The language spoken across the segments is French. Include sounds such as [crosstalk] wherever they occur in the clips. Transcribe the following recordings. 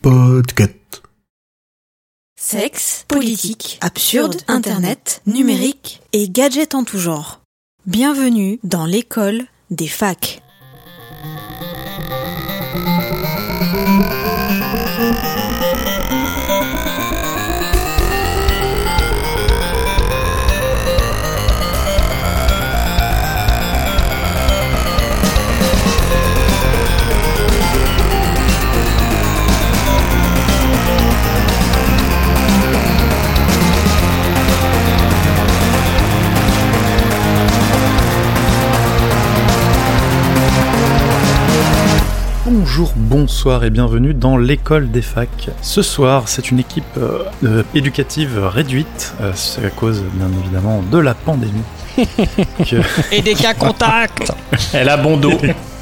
Podcast. Sexe, politique, absurde, internet, numérique et gadgets en tout genre. Bienvenue dans l'école des facs. Bonjour, bonsoir et bienvenue dans l'école des facs. Ce soir, c'est une équipe euh, euh, éducative réduite, euh, c'est à cause bien évidemment de la pandémie. [laughs] que- Et des cas contacts [laughs] Elle a bon dos.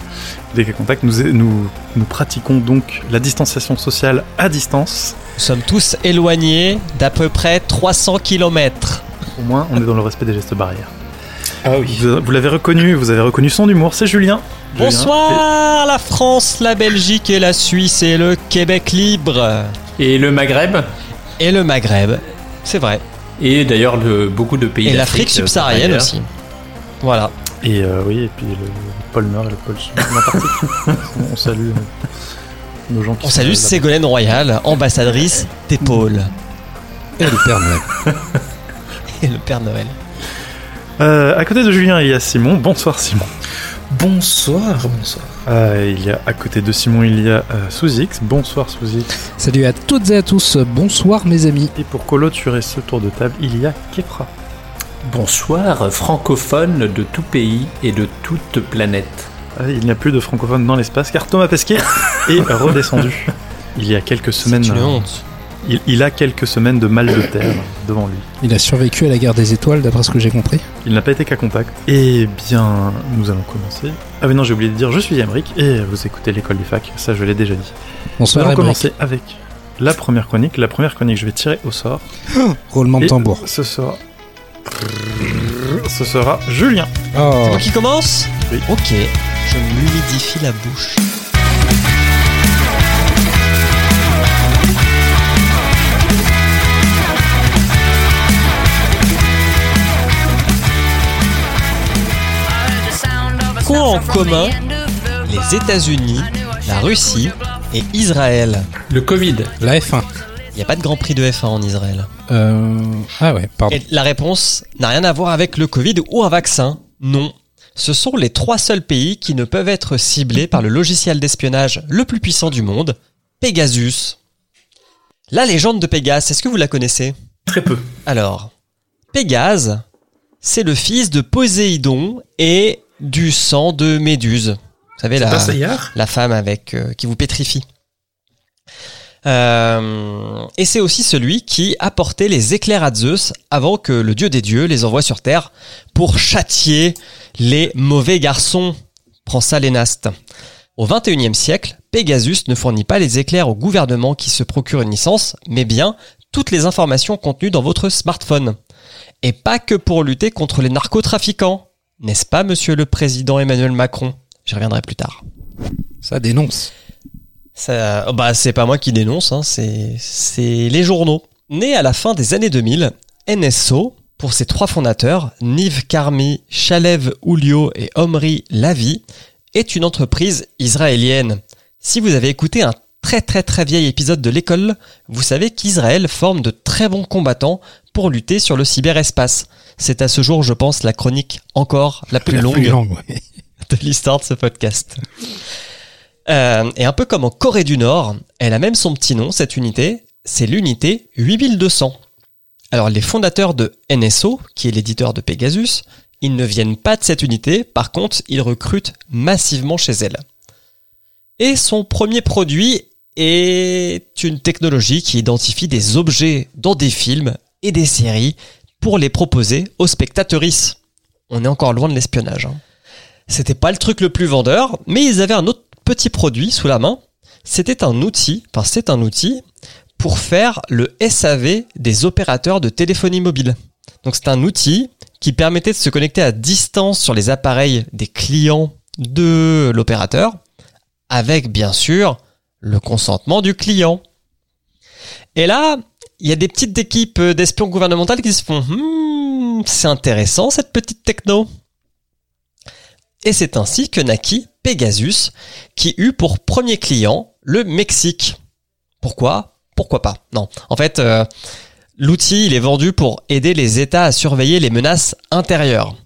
[laughs] des cas contacts, nous, nous, nous pratiquons donc la distanciation sociale à distance. Nous sommes tous éloignés d'à peu près 300 km. Au moins, on est dans le respect des gestes barrières. Ah oui. Vous, vous l'avez reconnu, vous avez reconnu son humour, c'est Julien. Julien. Bonsoir la France, la Belgique et la Suisse et le Québec libre. Et le Maghreb. Et le Maghreb, c'est vrai. Et d'ailleurs le- beaucoup de pays Et d'Afrique, l'Afrique subsaharienne euh, ailleurs. aussi. Voilà. Et, euh, oui, et puis le, le pôle Nord et le pôle Sud, [laughs] on salue euh, nos gens qui On sont salue. Ségolène Royal, ambassadrice des pôles. Et le Père Noël. [laughs] Et le Père Noël. Euh, à côté de Julien, il y a Simon. Bonsoir Simon. Bonsoir, bonsoir. Euh, il y a à côté de Simon, il y a euh. Bonsoir Sous-X. Salut à toutes et à tous, bonsoir mes amis. Et pour clôturer ce tour de table, il y a Kefra. Bonsoir, francophone de tout pays et de toute planète. Ah, il n'y a plus de francophones dans l'espace car Thomas Pesquet [laughs] est redescendu. Il y a quelques C'est semaines, une euh, honte. Il, il a quelques semaines de mal de terre devant lui. Il a survécu à la guerre des étoiles d'après ce que j'ai compris. Il n'a pas été qu'à contact. Eh bien, nous allons commencer. Ah oui non, j'ai oublié de dire, je suis Emric et vous écoutez l'école des facs. Ça, je l'ai déjà dit. Nous Bonsoir allons Emmerich. commencer avec la première chronique. La première chronique, je vais tirer au sort. [gasps] Roulement de Et tambour. Ce sera. Ce sera Julien. Oh, C'est moi qui commence? Oui. Ok, je m'humidifie la bouche. Qu'ont en commun les États-Unis, la Russie et Israël Le Covid. la F1. Il n'y a pas de Grand Prix de F1 en Israël. Euh... Ah ouais, pardon. Et la réponse n'a rien à voir avec le Covid ou un vaccin. Non. Ce sont les trois seuls pays qui ne peuvent être ciblés par le logiciel d'espionnage le plus puissant du monde, Pegasus. La légende de Pégase, est-ce que vous la connaissez? Très peu. Alors, Pégase, c'est le fils de Poséidon et du sang de Méduse. Vous savez, la, femme avec euh, qui vous pétrifie. Euh, et c'est aussi celui qui apportait les éclairs à Zeus avant que le dieu des dieux les envoie sur Terre pour châtier les mauvais garçons. Prends ça les nastes. Au XXIe siècle, Pegasus ne fournit pas les éclairs au gouvernement qui se procure une licence, mais bien toutes les informations contenues dans votre smartphone. Et pas que pour lutter contre les narcotrafiquants. N'est-ce pas, monsieur le président Emmanuel Macron? J'y reviendrai plus tard. Ça dénonce. Ça, oh bah, c'est pas moi qui dénonce, hein, c'est, c'est les journaux. Né à la fin des années 2000, NSO, pour ses trois fondateurs, Niv Karmi, Shalev Oulio et Omri Lavi, est une entreprise israélienne. Si vous avez écouté un très très très vieil épisode de l'école, vous savez qu'Israël forme de très bons combattants pour lutter sur le cyberespace. C'est à ce jour, je pense, la chronique encore la plus La longue ouais. [laughs] de l'histoire de ce podcast. Euh, et un peu comme en Corée du Nord, elle a même son petit nom, cette unité, c'est l'unité 8200. Alors les fondateurs de NSO, qui est l'éditeur de Pegasus, ils ne viennent pas de cette unité, par contre ils recrutent massivement chez elle. Et son premier produit est une technologie qui identifie des objets dans des films et des séries pour les proposer aux spectateuristes. On est encore loin de l'espionnage. hein. C'était pas le truc le plus vendeur, mais ils avaient un autre petit produit sous la main. C'était un outil, enfin c'est un outil pour faire le SAV des opérateurs de téléphonie mobile. Donc c'est un outil qui permettait de se connecter à distance sur les appareils des clients de l'opérateur avec bien sûr le consentement du client. Et là, il y a des petites équipes d'espions gouvernementales qui se font Hmm, c'est intéressant cette petite techno. Et c'est ainsi que naquit Pegasus, qui eut pour premier client le Mexique. Pourquoi? Pourquoi pas? Non. En fait, euh, l'outil, il est vendu pour aider les États à surveiller les menaces intérieures.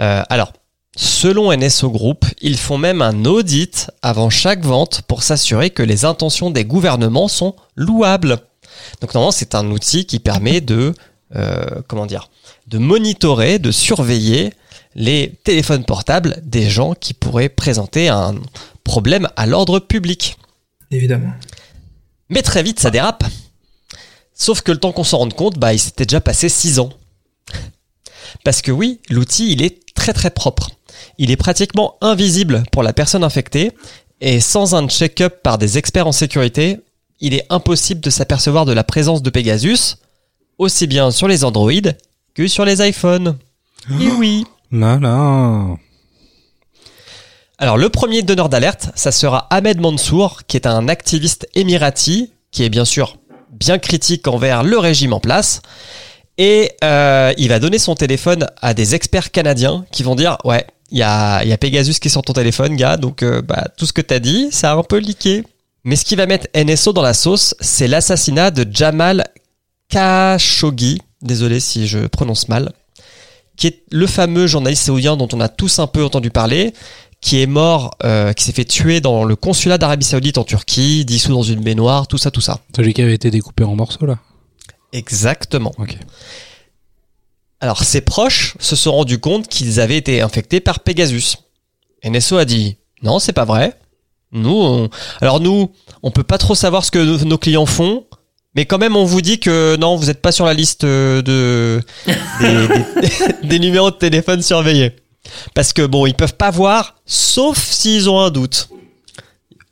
Euh, alors, selon NSO Group, ils font même un audit avant chaque vente pour s'assurer que les intentions des gouvernements sont louables. Donc normalement, c'est un outil qui permet de, euh, comment dire, de monitorer, de surveiller les téléphones portables des gens qui pourraient présenter un problème à l'ordre public. Évidemment. Mais très vite, ça dérape. Sauf que le temps qu'on s'en rende compte, bah, il s'était déjà passé 6 ans. Parce que oui, l'outil, il est très très propre. Il est pratiquement invisible pour la personne infectée et sans un check-up par des experts en sécurité, il est impossible de s'apercevoir de la présence de Pegasus, aussi bien sur les Android que sur les iPhones. Et [gasps] oui. Là, là. Alors le premier donneur d'alerte, ça sera Ahmed Mansour, qui est un activiste émirati, qui est bien sûr bien critique envers le régime en place. Et euh, il va donner son téléphone à des experts canadiens qui vont dire ouais, il y a, il y a Pegasus qui est sur ton téléphone, gars, donc euh, bah, tout ce que t'as dit, ça a un peu leaké. Mais ce qui va mettre NSO dans la sauce, c'est l'assassinat de Jamal Khashoggi, désolé si je prononce mal, qui est le fameux journaliste saoudien dont on a tous un peu entendu parler, qui est mort, euh, qui s'est fait tuer dans le consulat d'Arabie Saoudite en Turquie, dissous dans une baignoire, tout ça, tout ça. Celui qui avait été découpé en morceaux, là Exactement. Alors ses proches se sont rendus compte qu'ils avaient été infectés par Pegasus. NSO a dit non, c'est pas vrai. Nous, on- alors nous, on peut pas trop savoir ce que nos- clients font, mais quand même on vous dit que non, vous n'êtes pas sur la liste euh, de [laughs] des, des- des numéros de téléphone surveillés. Parce que bon, ils peuvent pas voir, sauf s'ils ont un doute.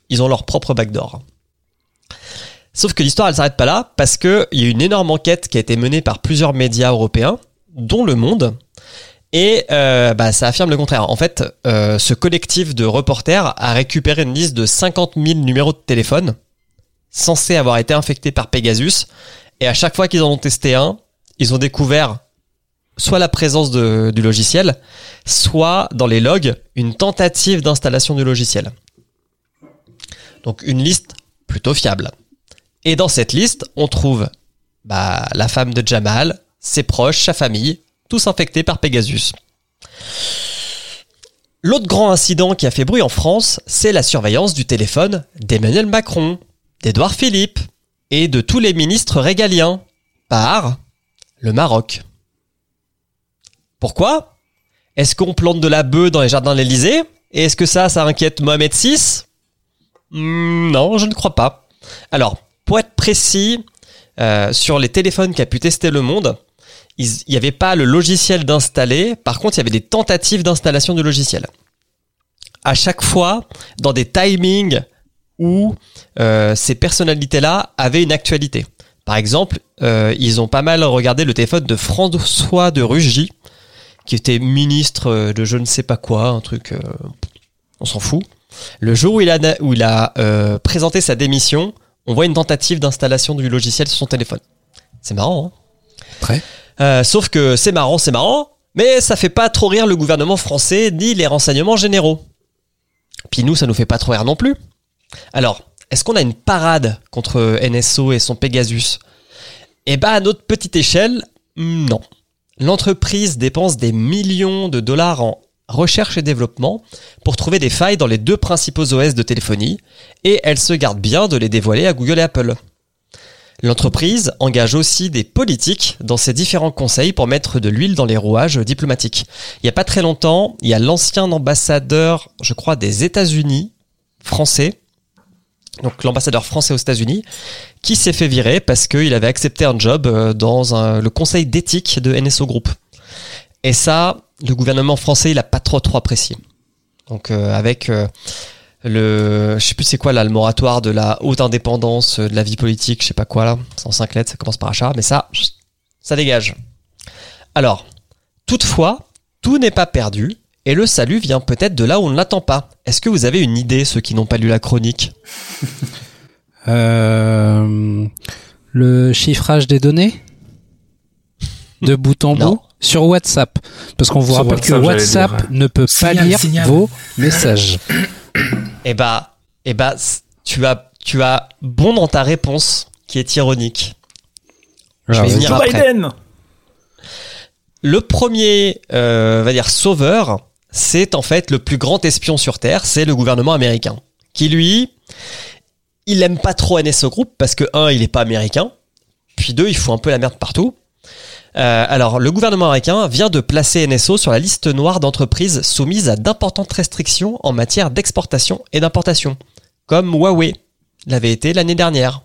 Ils ont leur propre backdoor. Sauf que l'histoire elle s'arrête pas là parce que il y a une énorme enquête qui a été menée par plusieurs médias européens, dont Le Monde, et euh, bah, ça affirme le contraire. En fait, euh, ce collectif de reporters a récupéré une liste de 50 000 numéros de téléphone censés avoir été infectés par Pegasus, et à chaque fois qu'ils en ont testé un, ils ont découvert soit la présence de- du logiciel, soit dans les logs une tentative d'installation du logiciel. Donc une liste plutôt fiable. Et dans cette liste, on trouve bah, la femme de Jamal, ses proches, sa famille, tous infectés par Pegasus. L'autre grand incident qui a fait bruit en France, c'est la surveillance du téléphone d'Emmanuel Macron, d'Édouard Philippe et de tous les ministres régaliens par le Maroc. Pourquoi? Est-ce qu'on plante de la bœuf dans les jardins de l'Elysée Et est-ce que ça, ça inquiète Mohamed VI Hmm, Non, je ne crois pas. Alors, pour être précis, euh, sur les téléphones qu'a pu tester le monde, il n'y avait pas le logiciel d'installer, par contre il y avait des tentatives d'installation du logiciel. À chaque fois, dans des timings où euh, ces personnalités-là avaient une actualité. Par exemple, euh, ils ont pas mal regardé le téléphone de François de Rugy, qui était ministre de je ne sais pas quoi, un truc, euh, on s'en fout. Le jour où il a, où il a euh, présenté sa démission, on voit une tentative d'installation du logiciel sur son téléphone. C'est marrant, hein? Très. Euh, sauf que c'est marrant, c'est marrant, mais ça fait pas trop rire le gouvernement français ni les renseignements généraux. Puis nous, ça nous fait pas trop rire non plus. Alors, est-ce qu'on a une parade contre NSO et son Pegasus? Eh ben, à notre petite échelle, non. L'entreprise dépense des millions de dollars en recherche et développement pour trouver des failles dans les deux principaux OS de téléphonie, et elle se garde bien de les dévoiler à Google et Apple. L'entreprise engage aussi des politiques dans ses différents conseils pour mettre de l'huile dans les rouages diplomatiques. Il n'y a pas très longtemps, il y a l'ancien ambassadeur, je crois, des États-Unis, français, donc l'ambassadeur français aux États-Unis, qui s'est fait virer parce qu'il avait accepté un job euh, dans le conseil d'éthique de NSO Group. Et ça, le gouvernement français, il a pas trop trop apprécié. Donc euh, avec euh, le, je sais plus c'est quoi là, le moratoire de la haute indépendance euh, de la vie politique, je sais pas quoi là, c'est en cinq lettres, ça commence par achat, mais ça, ça dégage. Alors, toutefois, tout n'est pas perdu et le salut vient peut-être de là où on ne l'attend pas. Est-ce que vous avez une idée, ceux qui n'ont pas lu la chronique? [laughs] Euh, le chiffrage des données? De [laughs] bout en bout? Sur WhatsApp. Parce qu'on vous Sur rappelle que WhatsApp, ne peut pas Signal, lire signal. vos messages. [coughs] Eh bah, eh bah, tu as, tu as bon dans ta réponse, qui est ironique. Je vais Alors, venir après. Biden Le premier, euh, va dire sauveur, c'est en fait le plus grand espion sur Terre, c'est le gouvernement américain, qui lui, il aime pas trop NSO Group parce que un, il est pas américain, puis deux, il fout un peu la merde partout. Euh, alors, le gouvernement américain vient de placer NSO sur la liste noire d'entreprises soumises à d'importantes restrictions en matière d'exportation et d'importation, comme Huawei l'avait été l'année dernière.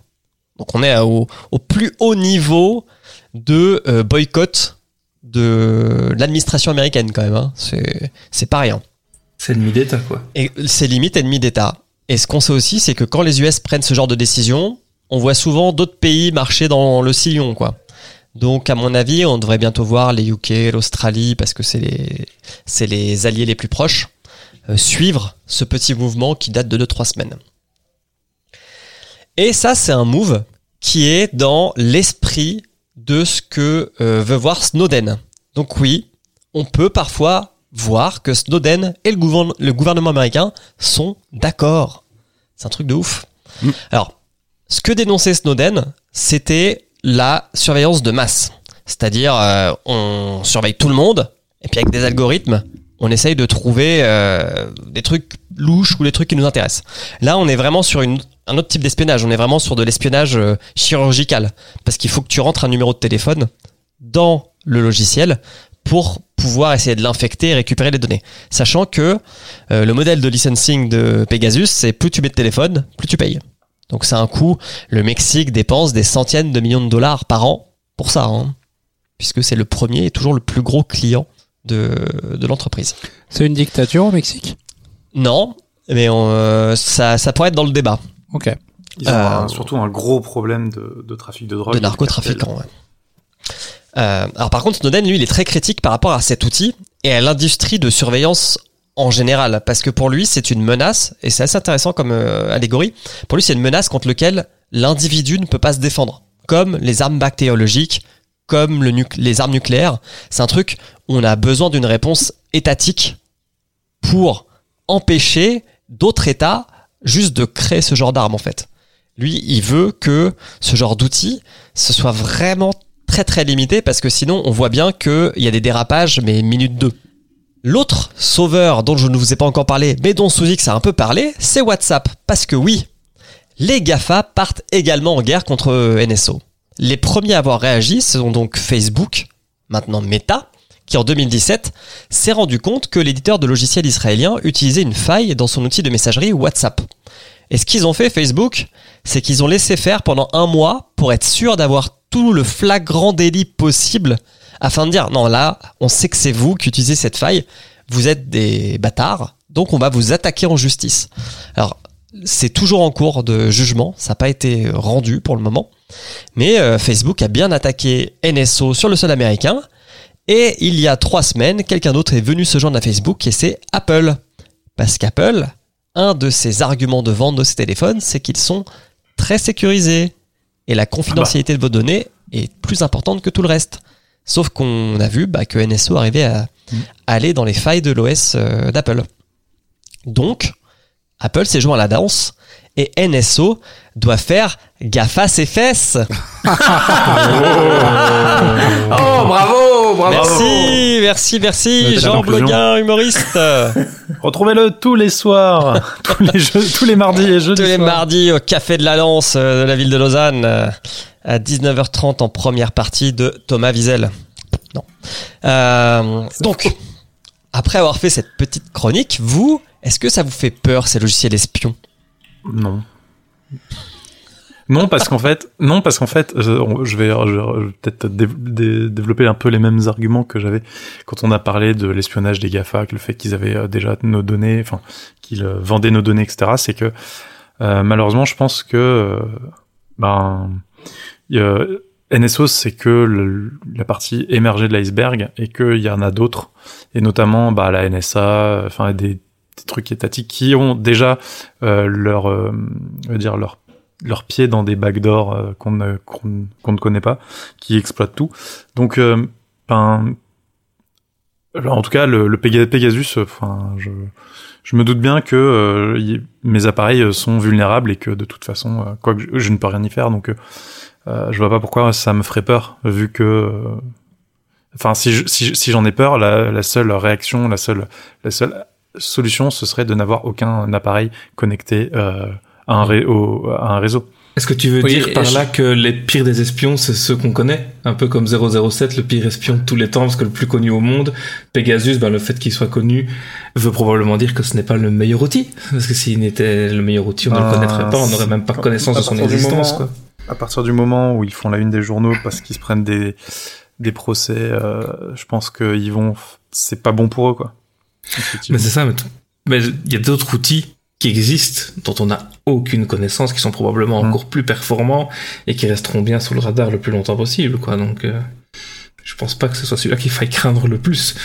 Donc, on est au, au plus haut niveau de euh, boycott de l'administration américaine quand même. Hein. C'est pas rien. C'est l'ennemi d'État, quoi. Et c'est limite ennemi d'État. Et ce qu'on sait aussi, c'est que quand les US prennent ce genre de décision, on voit souvent d'autres pays marcher dans le sillon, quoi. Donc, à mon avis, on devrait bientôt voir les UK, l'Australie, parce que c'est les, c'est les alliés les plus proches, euh, suivre ce petit mouvement qui date de 2-3 semaines. Et ça, c'est un move qui est dans l'esprit de ce que euh, veut voir Snowden. Donc oui, on peut parfois voir que Snowden et le, le gouvernement américain sont d'accord. C'est un truc de ouf. Mm. Alors, ce que dénonçait Snowden, c'était la surveillance de masse. C'est-à-dire, euh, on surveille tout le monde, et puis avec des algorithmes, on essaye de trouver euh, des trucs louches ou des trucs qui nous intéressent. Là, on est vraiment sur une, un autre type d'espionnage. On est vraiment sur de l'espionnage euh, chirurgical. Parce qu'il faut que tu rentres un numéro de téléphone dans le logiciel pour pouvoir essayer de l'infecter et récupérer les données. Sachant que euh, le modèle de licensing de Pegasus, c'est plus tu mets de téléphone, plus tu payes. Donc c'est un coût. Le Mexique dépense des centaines de millions de dollars par an pour ça, hein, puisque c'est le premier et toujours le plus gros client de, de l'entreprise. C'est une dictature au Mexique? Non, mais on, euh, ça, ça pourrait être dans le débat Ok. Ils ont Euh, un- surtout un gros problème de, de trafic de drogue. de narcotrafiquants. ouais. Euh, alors par contre, Snowden, lui, il est très critique par rapport à cet outil et à l'industrie de surveillance en général, parce que pour lui, c'est une menace, et c'est assez intéressant comme euh, allégorie, pour lui, c'est une menace contre laquelle l'individu ne peut pas se défendre, comme les armes bactériologiques, comme les armes nucléaires. C'est un truc on a besoin d'une réponse étatique pour empêcher d'autres États juste de créer ce genre d'armes, en fait. Lui, il veut que ce genre d'outil, ce soit vraiment très très limité parce que sinon on voit bien qu'il y a des dérapages mais minute 2. L'autre sauveur dont je ne vous ai pas encore parlé mais dont Sous-X a un peu parlé, c'est WhatsApp. Parce que oui, les GAFA partent également en guerre contre euh, NSO. Les premiers à avoir réagi ce sont donc Facebook, maintenant Meta, qui en 2017 s'est rendu compte que l'éditeur de logiciels israélien utilisait une faille dans son outil de messagerie WhatsApp. Et ce qu'ils ont fait, Facebook, c'est qu'ils ont laissé faire pendant un mois pour être sûr d'avoir tout le flagrant délit possible afin de dire non là, on sait que c'est vous qui utilisez cette faille, vous êtes des bâtards, donc on va vous attaquer en justice. Alors c'est toujours en cours de jugement, ça n'a pas été rendu pour le moment, mais euh, Facebook a bien attaqué NSO sur le sol américain. Et il y a trois semaines, quelqu'un d'autre est venu se joindre à Facebook et c'est Apple. Parce qu'Apple, un de ses arguments de vente de ses téléphones, c'est qu'ils sont très sécurisés. Et la confidentialité de vos données est plus importante que tout le reste. Sauf qu'on a vu bah, que NSO arrivait à aller dans les failles de l'OS euh, d'Apple. Donc, Apple s'est joint à la danse et NSO doit faire gaffe à ses fesses. [laughs] Oh, bravo, bravo. Merci, merci, merci, Jean. Bloguin, humoriste. Retrouvez-le tous les soirs, [laughs] tous les, jeux- tous les mardis et jeudis. Tous les mardis au Café de la Lance euh, de la ville de Lausanne euh, à 19h30 en première partie de Thomas Wiesel. Non. Euh, donc, après avoir fait cette petite chronique, vous, est-ce que ça vous fait peur ces logiciels espions? Non. Non, parce qu'en fait, non, parce qu'en fait, je, vais, peut-être dé- dé- développer un peu les mêmes arguments que j'avais quand on a parlé de l'espionnage des GAFA, que le fait qu'ils avaient euh, déjà nos données, enfin, qu'ils euh, vendaient nos données, etc. C'est que, euh, malheureusement, je pense que, ben, NSO, c'est que la partie émergée de l'iceberg et qu'il y en a d'autres, et notamment bah, la NSA, enfin des, trucs étatiques qui ont déjà euh, leur, dire leur leur pied dans des backdoors euh, qu'on ne qu'on ne connaît pas, qui exploitent tout. Donc, euh, ben, en tout cas, le, le Pega- Pegasus, euh, enfin, je je me doute bien que euh, mes appareils sont vulnérables et que de toute façon, quoi que je, ne peux rien y faire. Donc, je vois pas pourquoi ça me ferait peur, vu que, enfin, si je- si, si j'en ai peur, la, seule réaction, la seule la seule solution, ce serait de n'avoir aucun appareil connecté à un, ré- au- à un réseau. Est-ce que tu veux Oui, dire par je- là que les pires des espions, c'est ceux qu'on connaît? Un peu comme 007, le pire espion de tous les temps, parce que le plus connu au monde. Pegasus, ben, le fait qu'il soit connu veut probablement dire que ce n'est pas le meilleur outil. Parce que s'il n'était le meilleur outil, on ne Ah, le connaîtrait pas, on n'aurait même pas connaissance de son existence. moment- Quoi. À partir du moment où ils font la une des journaux parce qu'ils se prennent des des procès, euh, je pense qu'ils vont, c'est pas bon pour eux, quoi. Mais c'est ça, mais il y a d'autres outils qui existent, dont on n'a aucune connaissance, qui sont probablement Mm. encore plus performants et qui resteront bien sous le radar le plus longtemps possible. Quoi. Donc, euh, je pense pas que ce soit celui-là qu'il faille craindre le plus.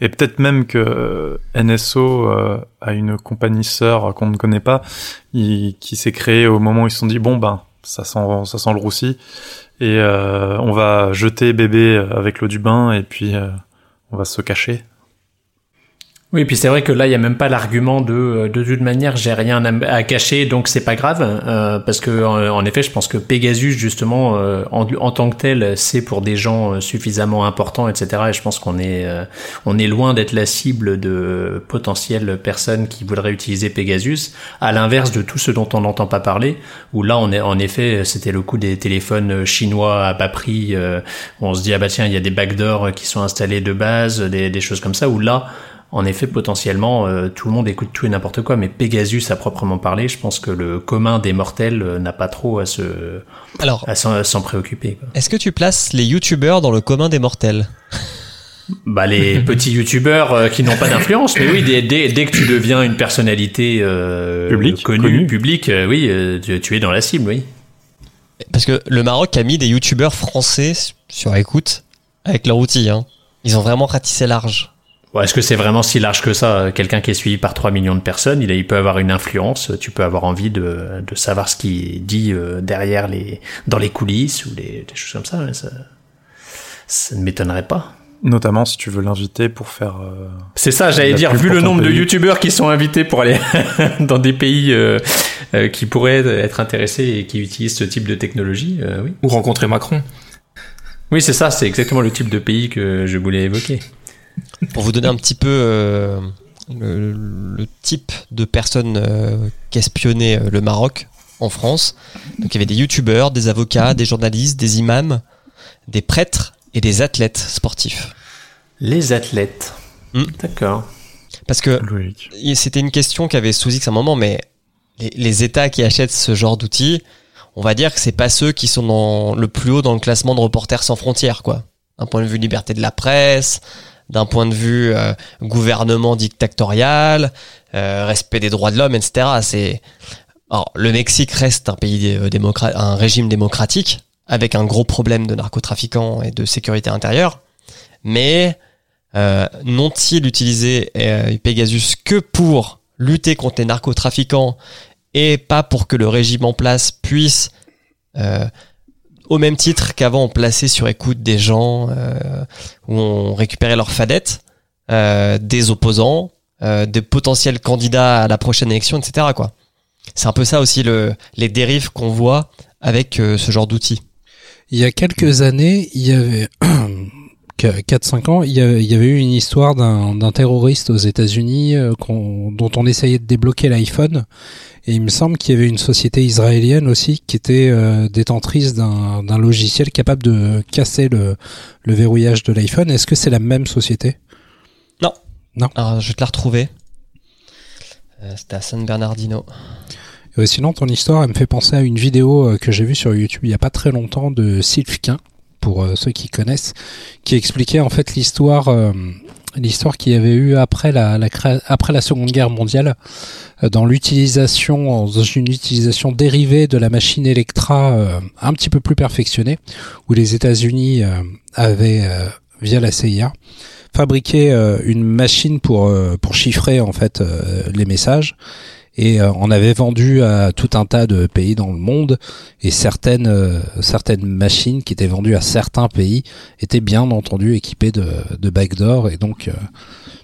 Et peut-être même que euh, NSO euh, a une compagnie sœur qu'on ne connaît pas, il- qui s'est créée au moment où ils se sont dit bon ben ça sent ça sent le roussi et euh, on va jeter bébé avec l'eau du bain et puis euh, on va se cacher. Oui, puis c'est vrai que là, il y a même pas l'argument de euh, de toute manière, j'ai rien à, cacher, donc c'est pas grave, euh, parce que en, effet, je pense que Pegasus justement, euh, en, en tant que tel, c'est pour des gens euh, suffisamment importants, etc. Et je pense qu'on est euh, on est loin d'être la cible de potentielles personnes qui voudraient utiliser Pegasus, à l'inverse de tout ce dont on n'entend pas parler, où là, on est en effet, c'était le coup des téléphones chinois à bas prix. euh, on se dit ah bah tiens, il y a des backdoors qui sont installés de base, des, des choses comme ça, où là en effet, potentiellement, euh, tout le monde écoute tout et n'importe quoi, mais Pegasus à proprement parler, je pense que le commun des mortels euh, n'a pas trop à se Alors, à s'en à s'en préoccuper. Quoi. est-ce que tu places les youtubeurs dans le commun des mortels? Bah les [laughs] petits youtubeurs euh, qui n'ont pas d'influence, mais oui, dès, dès, dès que tu deviens une personnalité euh, Publique, connue, connue. publique, euh, oui, euh, tu, tu es dans la cible, oui. Parce que le Maroc a mis des youtubeurs français sur écoute avec leur outil. Hein. Ils ont vraiment ratissé large. Ouais, Est-ce que c'est vraiment si large que ça? Quelqu'un qui est suivi par 3 millions de personnes, il, a- il peut avoir une influence, tu peux avoir envie de, de savoir ce qu'il dit euh, derrière les, dans les coulisses ou les, des choses comme ça. ouais, Ça, ça ne m'étonnerait pas. Notamment si tu veux l'inviter pour faire. euh, C'est ça, j'allais La dire, vu le nombre de youtubeurs qui sont invités pour aller [laughs] dans des pays euh, euh, qui pourraient être intéressés et qui utilisent ce type de technologie, euh, oui. Ou rencontrer Macron. Oui, c'est ça, c'est exactement le type de pays que je voulais évoquer. Pour vous donner un petit peu euh, le, le type de personnes euh, qu'espionnait euh, le Maroc en France. Donc il y avait des youtubeurs, des avocats, des journalistes, des imams, des prêtres et des athlètes sportifs. Les athlètes. Hmm. D'accord. Parce que C'était une question qu'avait sous X à un moment, mais les, les États qui achètent ce genre d'outils, on va dire que c'est pas ceux qui sont dans le plus haut dans le classement de Reporters sans frontières, quoi. D'un point de vue liberté de la presse, d'un point de vue euh, gouvernement dictatorial, euh, respect des droits de l'homme, etc. C'est alors le Mexique reste un pays euh, démocra- un régime démocratique avec un gros problème de narcotrafiquants et de sécurité intérieure, mais euh, n'ont-ils utilisé euh, Pegasus que pour lutter contre les narcotrafiquants et pas pour que le régime en place puisse, euh, au même titre qu'avant, on plaçait sur écoute des gens euh, où on récupérait leurs fadettes, euh, des opposants, euh, des potentiels candidats à la prochaine élection, etc. Quoi. C'est un peu ça aussi le, les dérives qu'on voit avec euh, ce genre d'outils. Il y a quelques années, il y avait [clears throat] 4-5 ans, il y, avait, il y avait eu une histoire d'un terroriste aux États-Unis euh, dont on essayait de débloquer l'iPhone. Et il me semble qu'il y avait une société israélienne aussi qui était euh, détentrice d'un logiciel capable de casser le, le verrouillage de l'iPhone. Est-ce que c'est la même société? Alors, je vais te la retrouver. Euh, C'était à San Bernardino. Euh, Sinon, ton histoire, elle me fait penser à une vidéo euh, que j'ai vue sur YouTube il y a pas très longtemps de Sylph Quint, pour euh, ceux qui connaissent, qui expliquait en fait l'histoire euh, l'histoire qu'il y avait eu après la, Seconde Guerre mondiale euh, dans l'utilisation dans une utilisation dérivée de la machine Electra un petit peu plus perfectionnée où les États-Unis avaient via la CIA fabriqué une machine pour pour chiffrer en fait les messages et euh, on avait vendu à tout un tas de pays dans le monde et certaines euh, certaines machines qui étaient vendues à certains pays étaient bien entendu équipées de, de backdoor et donc euh,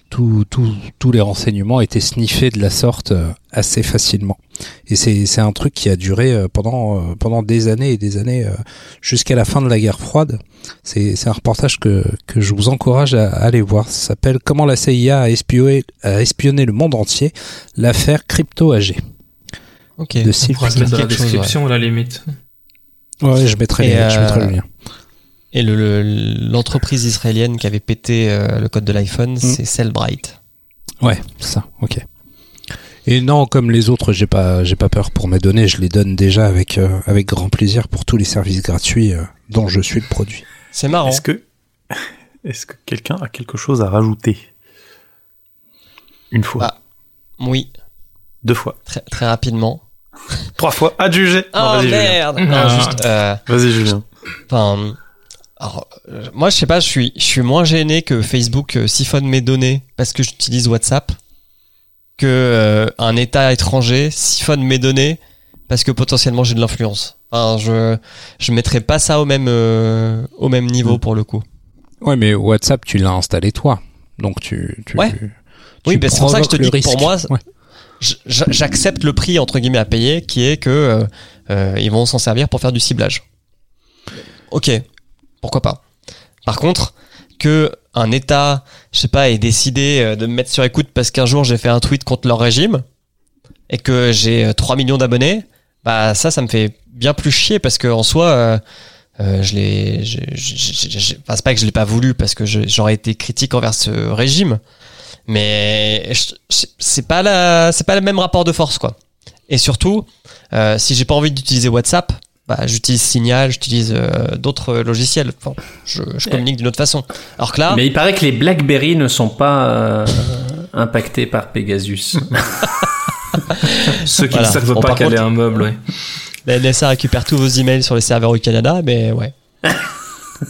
tous les renseignements étaient sniffés de la sorte assez facilement. Et c'est c'est un truc qui a duré euh, pendant euh, pendant des années et des années euh, jusqu'à la fin de la guerre froide. C'est un reportage que que je vous encourage à, à aller voir. Ça s'appelle Comment la CIA a espionné a espionné le monde entier, l'affaire Crypto AG Ok. de On Sylvie. pourra se mettre dans la chose, description à la limite. Ouais, je mettrai, je mettrai le lien. Et le- le- l'entreprise israélienne qui avait pété euh, le code de l'iPhone, c'est Cellbrite. Ouais, c'est ça. Ok. Et non, comme les autres, j'ai pas, j'ai pas peur pour mes données. Je les donne déjà avec euh, avec grand plaisir pour tous les services gratuits euh, dont je suis le produit. C'est marrant. Est-ce que, [laughs] est-ce que quelqu'un a quelque chose à rajouter? Une fois, Ah. Oui, deux fois, très, très rapidement. [laughs] trois fois, adjugé. Non, Oh vas-y, Julien. merde Non, Ah. juste, euh, Vas-y, Julien. Enfin, alors, euh, moi, je sais pas, je suis, je suis moins gêné que Facebook euh, siphonne mes données parce que j'utilise WhatsApp que euh, un État étranger siphonne mes données parce que potentiellement j'ai de l'influence. Enfin, je, je mettrais pas ça au même, euh, au même niveau Mm. pour le coup. Ouais, mais WhatsApp, tu l'as installé toi, donc tu. tu Ouais. tu Oui, ben, c'est pour ça que je te dis que pour moi, Ouais. J'accepte le prix entre guillemets à payer qui est que euh, euh, ils vont s'en servir pour faire du ciblage. Ok, pourquoi pas. Par contre, que un État, je sais pas, ait décidé euh, de me mettre sur écoute parce qu'un jour j'ai fait un tweet contre leur régime et que j'ai euh, 3 millions d'abonnés, bah ça, ça me fait bien plus chier parce que en soi, euh, euh, je l'ai, enfin, c'est pas que je l'ai pas voulu parce que j'aurais été critique envers ce régime, mais c'est pas la, c'est pas le même rapport de force quoi. Et surtout, euh, si j'ai pas envie d'utiliser WhatsApp, bah, j'utilise Signal, j'utilise euh, d'autres logiciels. Enfin, je, je communique d'une autre façon. Alors que là, Mais il paraît que les BlackBerry ne sont pas euh, impactés par Pegasus. [laughs] Ceux qui Voilà. ne savent Bon, pas caler contre- un meuble, ouais. la NSA récupère tous vos emails sur les serveurs au Canada, mais ouais.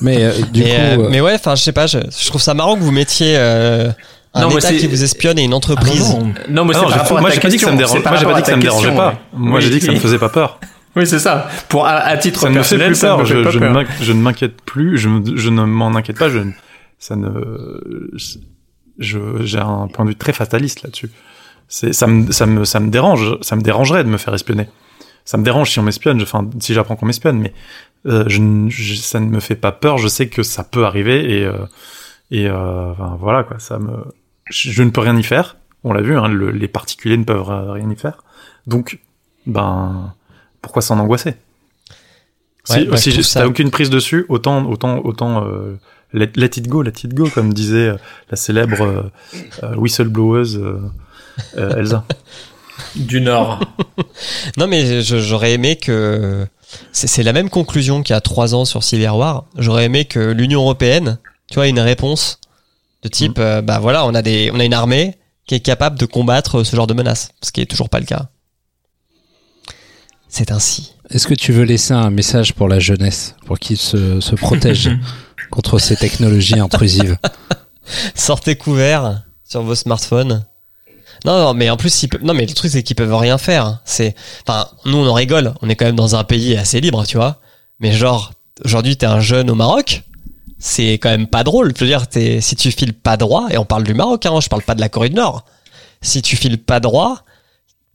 Mais euh, du mais, coup, mais ouais, enfin, je sais pas, je, je trouve ça marrant que vous mettiez euh, un Non, État qui vous espionne et une entreprise. Ah non, Non, mais Ah c'est non, par rapport à moi, ta j'ai pas dit que ça me question. dérangeait. C'est par Moi, j'ai pas rapport dit que à ça me ta dérangeait question, pas. ouais. Moi, j'ai dit que ça me faisait pas peur. Oui, c'est ça. Pour à, à titre Ça personnel, plus ça peur. me fait Je, ne peur. m'inqui- je ne m'inquiète plus. Je, ne m'en inquiète pas. Je, ça ne, je, j'ai un point de vue très fataliste là-dessus. C'est, ça me, ça me, ça me dérange. Ça me dérangerait de me faire espionner. Ça me dérange si on m'espionne. Enfin, si j'apprends qu'on m'espionne, mais euh, je, ça ne me fait pas peur. Je sais que ça peut arriver et euh, et euh, enfin, voilà quoi. Ça me, je, je ne peux rien y faire. On l'a vu. Hein, le- les particuliers ne peuvent rien y faire. Donc, ben, pourquoi s'en angoisser Ouais, si bah, je si t'as aucune prise dessus, autant autant autant euh, let, let it go, let it go, comme disait euh, la célèbre euh, euh, whistlebloweuse euh, euh, Elsa. [laughs] Du Nord. [laughs] Non, mais j'aurais aimé que. C'est c'est la même conclusion qu'il y a trois ans sur Civil War. J'aurais aimé que l'Union Européenne, tu vois, ait une réponse de type, euh, bah voilà, on a, des, on a une armée qui est capable de combattre ce genre de menace, ce qui est toujours pas le cas. C'est ainsi. est-ce que tu veux laisser un message pour la jeunesse, pour qu'ils se, se protègent [laughs] contre ces technologies intrusives? Sortez couverts sur vos smartphones. Non, non, mais en plus, ils peuvent- non, mais le truc c'est qu'ils peuvent rien faire. C'est, enfin, nous on en rigole. On est quand même dans un pays assez libre, tu vois. Mais genre, aujourd'hui t'es un jeune au Maroc, c'est quand même pas drôle. Je veux dire, si tu files pas droit, et on parle du Maroc, hein, je parle pas de la Corée du Nord. Si tu files pas droit,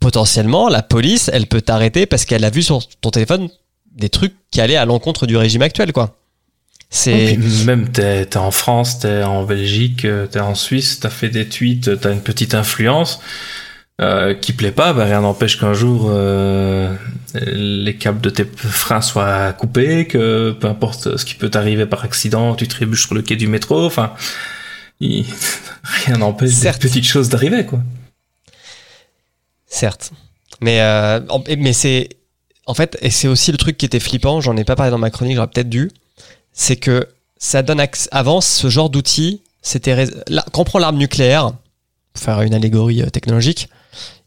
potentiellement la police, elle peut t'arrêter parce qu'elle a vu sur ton téléphone des trucs qui allaient à l'encontre du régime actuel, quoi. C'est, même t'es t'es en France, t'es en Belgique, euh, t'es en Suisse, t'as fait des tweets, t'as une petite influence euh, qui plaît pas, bah rien n'empêche qu'un jour euh, les câbles de tes freins soient coupés, que peu importe ce qui peut t'arriver par accident, tu trébuches sur le quai du métro, enfin il- [laughs] rien n'empêche des Certes. petites choses d'arriver quoi. Certes. Mais, euh, mais c'est. En fait, et c'est aussi le truc qui était flippant, j'en ai pas parlé dans ma chronique, j'aurais peut-être dû. C'est que ça donne. Avant, ce genre d'outil, c'était quand on prend l'arme nucléaire, pour faire une allégorie euh, technologique,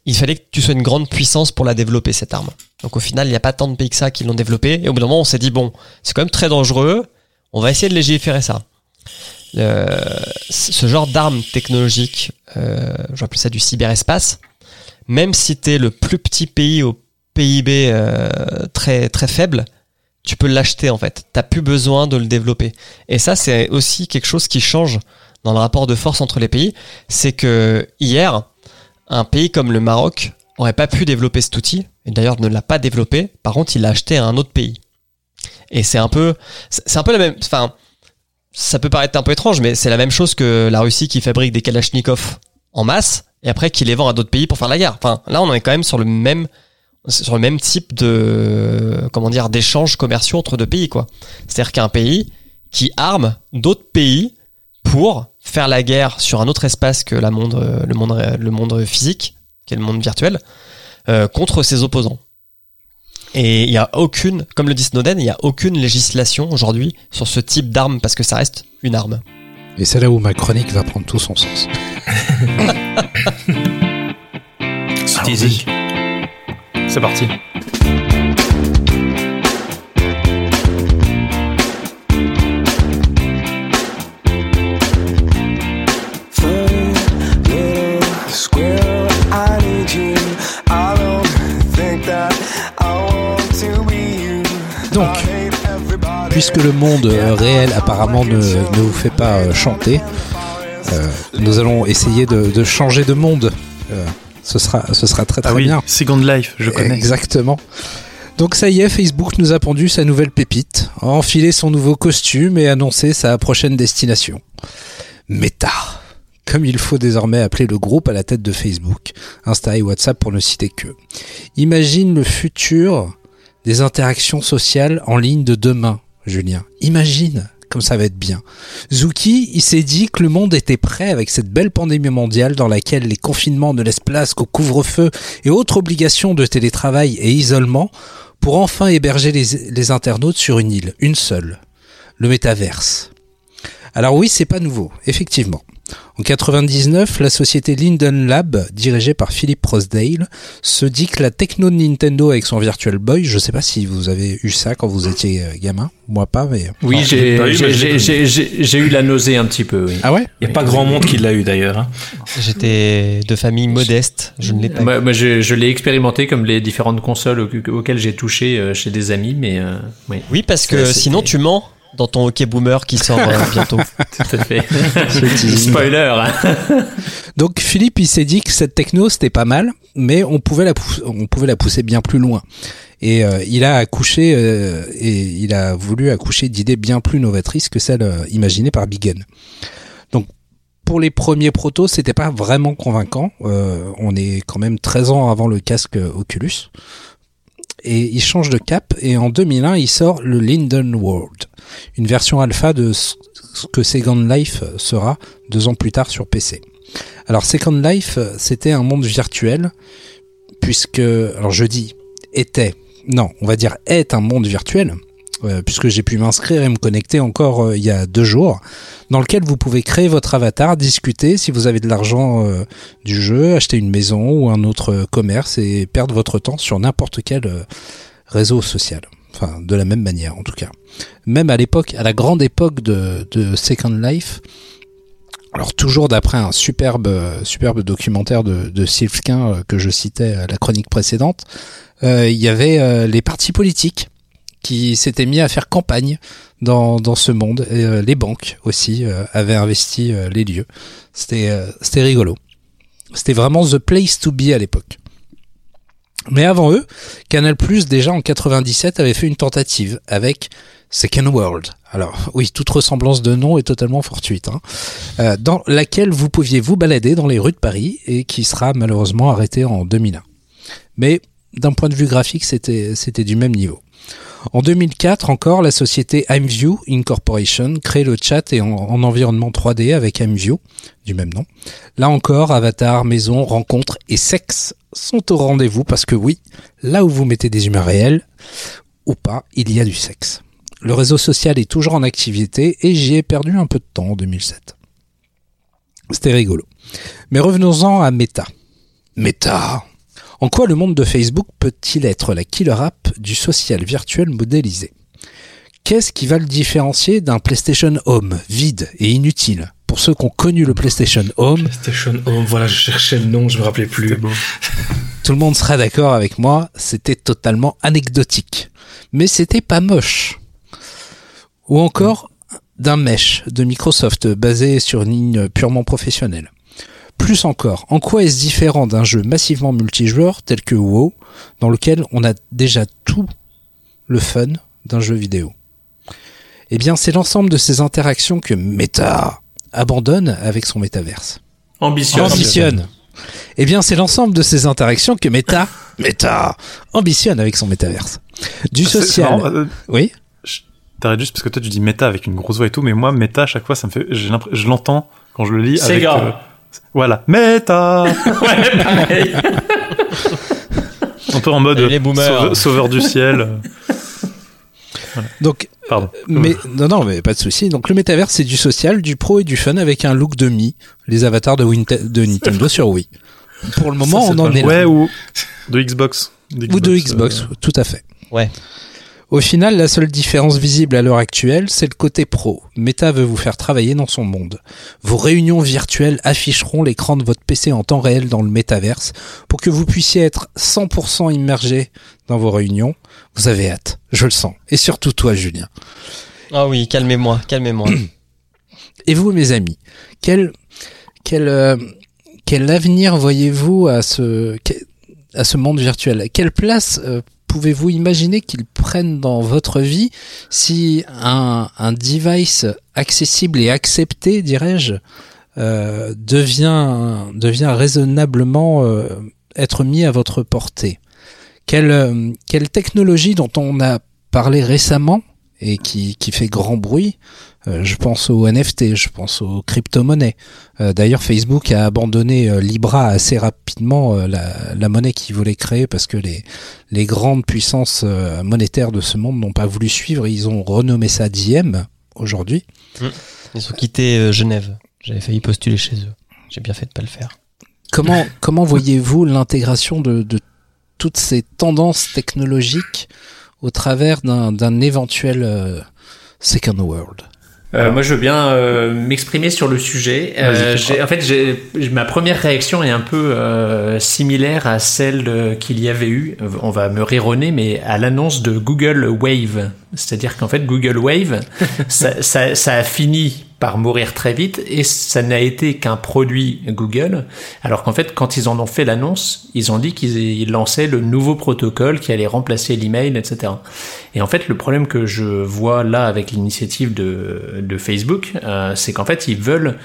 il fallait que tu sois une grande puissance pour la développer cette arme. Donc au final, il n'y a pas tant de pays que ça qui l'ont développée. Et au bout d'un moment, on s'est dit bon, c'est quand même très dangereux. On va essayer de légiférer ça. Ce genre d'arme technologique, euh, j'appelle ça du cyberespace. Même si t'es le plus petit pays au PIB euh, très très faible, tu peux l'acheter en fait. T'as plus besoin de le développer. Et ça, c'est aussi quelque chose qui change dans le rapport de force entre les pays. C'est que hier, un pays comme le Maroc aurait pas pu développer cet outil, et d'ailleurs ne l'a pas développé. Par contre, il l'a acheté à un autre pays. Et c'est un peu, c'est un peu la même. Enfin, ça peut paraître un peu étrange, mais c'est la même chose que la Russie qui fabrique des Kalachnikov en masse et après qui les vend à d'autres pays pour faire la guerre. Enfin, là, on est quand même sur le même sur le même type de comment dire d'échanges commerciaux entre deux pays quoi. C'est-à-dire qu'un pays qui arme d'autres pays pour faire la guerre sur un autre espace que monde euh, le monde le monde physique, qui est le monde virtuel, euh, contre ses opposants. Et il y a aucune, comme le dit Snowden, il y a aucune législation aujourd'hui sur ce type d'arme parce que ça reste une arme. Et c'est là où ma chronique va prendre tout son sens. [laughs] Allons-y. C'est parti. Puisque le monde euh, réel apparemment ne, ne vous fait pas euh, chanter, euh, nous allons essayer de, de changer de monde. Euh, ce sera, ce sera très très Ah oui, bien. Second Life, je connais. Exactement. Donc ça y est, Facebook nous a pondu sa nouvelle pépite, a enfilé son nouveau costume et annoncé sa prochaine destination. Meta. Comme il faut désormais appeler le groupe à la tête de Facebook, Insta et WhatsApp pour ne citer que. Imagine le futur des interactions sociales en ligne de demain, Julien. Imagine comme ça va être bien. Zuki, il s'est dit que le monde était prêt avec cette belle pandémie mondiale dans laquelle les confinements ne laissent place qu'au couvre-feu et autres obligations de télétravail et isolement pour enfin héberger les, les internautes sur une île, une seule, le métaverse. Alors oui, c'est pas nouveau, effectivement. En 99, la société Linden Lab, dirigée par Philip Rosedale, se dit que la techno de Nintendo avec son Virtual Boy, je sais pas si vous avez eu ça quand vous étiez euh, gamin, moi pas, mais... Oui, Enfin, j'ai eu, la nausée un petit peu, oui. Ah ouais? Il n'y a pas grand monde qui l'a eu d'ailleurs. hein. J'étais de famille modeste, je ne l'ai pas. Moi, moi, je, je l'ai expérimenté comme les différentes consoles au- auxquelles j'ai touché euh, chez des amis, mais euh, oui, Oui, parce que sinon tu mens dans ton hockey boomer qui sort euh, [laughs] bientôt. tout à fait. [laughs] Spoiler. hein. [laughs] Donc Philippe, il s'est dit que cette techno c'était pas mal, mais on pouvait la pousser, on pouvait la pousser bien plus loin. Et euh, il a accouché euh, et il a voulu accoucher d'idées bien plus novatrices que celles euh, imaginées par Bigen. Donc pour les premiers protos, c'était pas vraiment convaincant. Euh, on est quand même 13 ans avant le casque Oculus. Et il change de cap et en 2001, il sort le Linden World, une version alpha de ce que Second Life sera deux ans plus tard sur PC. Alors Second Life, c'était un monde virtuel, puisque, alors je dis, était, non, on va dire est un monde virtuel, euh, puisque j'ai pu m'inscrire et me connecter encore euh, il y a deux jours, dans lequel vous pouvez créer votre avatar, discuter si vous avez de l'argent euh, du jeu, acheter une maison ou un autre commerce et perdre votre temps sur n'importe quel réseau social. Enfin, de la même manière en tout cas. Même à l'époque, à la grande époque de, de Second Life, alors toujours d'après un superbe, euh, superbe documentaire de, de euh, que je citais à la chronique précédente, euh, il y avait euh, les partis politiques qui s'étaient mis à faire campagne dans, dans ce monde. Et, euh, les banques aussi euh, avaient investi euh, les lieux. C'était euh, c'était rigolo. C'était vraiment the place to be à l'époque. Mais avant eux, Canal Plus déjà en 97 avait fait une tentative avec Second World. Alors [laughs] oui, toute ressemblance de nom est totalement fortuite, hein. Euh, dans laquelle vous pouviez vous balader dans les rues de Paris et qui sera malheureusement arrêté en 2001. Mais d'un point de vue graphique, c'était c'était du même niveau. En 2004 encore, la société IMView Incorporation crée le chat et en, en environnement 3D avec IMView, du même nom. Là encore, avatar, maison, rencontre et sexe sont au rendez-vous parce que oui, là où vous mettez des humains réels ou pas, il y a du sexe. Le réseau social est toujours en activité et j'y ai perdu un peu de temps en 2007. C'était rigolo. Mais revenons-en à Meta. Meta. En quoi le monde de Facebook peut-il être la killer app du social virtuel modélisé? Qu'est-ce qui va le différencier d'un PlayStation Home vide et inutile? Pour ceux qui ont connu le PlayStation Home, PlayStation Home, voilà, je cherchais le nom, je me rappelais plus. tout le monde sera d'accord avec moi, c'était totalement anecdotique. Mais c'était pas moche. Ou encore d'un mesh de Microsoft basé sur une ligne purement professionnelle. Plus encore, en quoi est-ce différent d'un jeu massivement multijoueur tel que WoW, dans lequel on a déjà tout le fun d'un jeu vidéo? Eh bien, c'est l'ensemble de ces interactions que Meta abandonne avec son métaverse. Ambition. Ambitionne. Eh bien, c'est l'ensemble de ces interactions que Meta, Meta, ambitionne avec son métaverse. Du C'est- c'est social. marrant, euh, Oui. T'arrêtes juste parce que toi tu dis méta avec une grosse voix et tout, mais moi méta à chaque fois ça me fait, j'ai l'impression- je l'entends quand je le lis avec. Euh, voilà, méta. [laughs] Ouais, pareil. Un peu en mode sauveur du ciel. [laughs] Donc, Pardon. Mais non, non, mais pas de souci. Donc le métavers, c'est du social, du pro et du fun avec un look de Mi, les avatars de, Winte- de Nintendo sur Wii. Pour le moment, Ça, on en est là. Ouais, ou de Xbox. Ou de euh, Xbox, tout à fait. Ouais. Au final, la seule différence visible à l'heure actuelle, c'est le côté pro. Meta veut vous faire travailler dans son monde. Vos réunions virtuelles afficheront l'écran de votre PC en temps réel dans le métaverse pour que vous puissiez être 100% immergé dans vos réunions. Vous avez hâte, je le sens. Et surtout toi, Julien. Ah oui, calmez-moi, calmez-moi. [clears throat] Et vous, mes amis, quel quel euh, quel avenir voyez-vous à ce à ce monde virtuel? Quelle place euh, pouvez-vous imaginer qu'il prenne dans votre vie si un device accessible et accepté, dirais-je, euh, devient raisonnablement euh, être mis à votre portée? Quelle euh, quelle technologie dont on a parlé récemment et qui fait grand bruit je pense aux NFT, je pense aux crypto-monnaies. Euh, D'ailleurs, Facebook a abandonné euh, Libra assez rapidement, euh, la, la monnaie qu'il voulait créer, parce que les, les grandes puissances euh, monétaires de ce monde n'ont pas voulu suivre. Ils ont renommé ça Diem aujourd'hui. Ils ont quitté euh, Genève. J'avais failli postuler chez eux. J'ai bien fait de pas le faire. Comment, [laughs] comment voyez-vous l'intégration de, de toutes ces tendances technologiques au travers d'un d'un éventuel euh, Second World? Euh, moi, je veux bien euh, m'exprimer sur le sujet. Euh, en fait, ma première réaction est un peu euh, similaire à celle euh, qu'il y avait eu. On va me rironner, mais à l'annonce de Google Wave. C'est-à-dire qu'en fait, Google Wave, [laughs] ça, ça, ça a fini par mourir très vite et ça n'a été qu'un produit Google. Alors qu'en fait, quand ils en ont fait l'annonce, ils ont dit qu'ils ils lançaient le nouveau protocole qui allait remplacer l'email, etc. Et en fait, le problème que je vois là avec l'initiative de, de Facebook, euh, c'est qu'en fait, ils veulent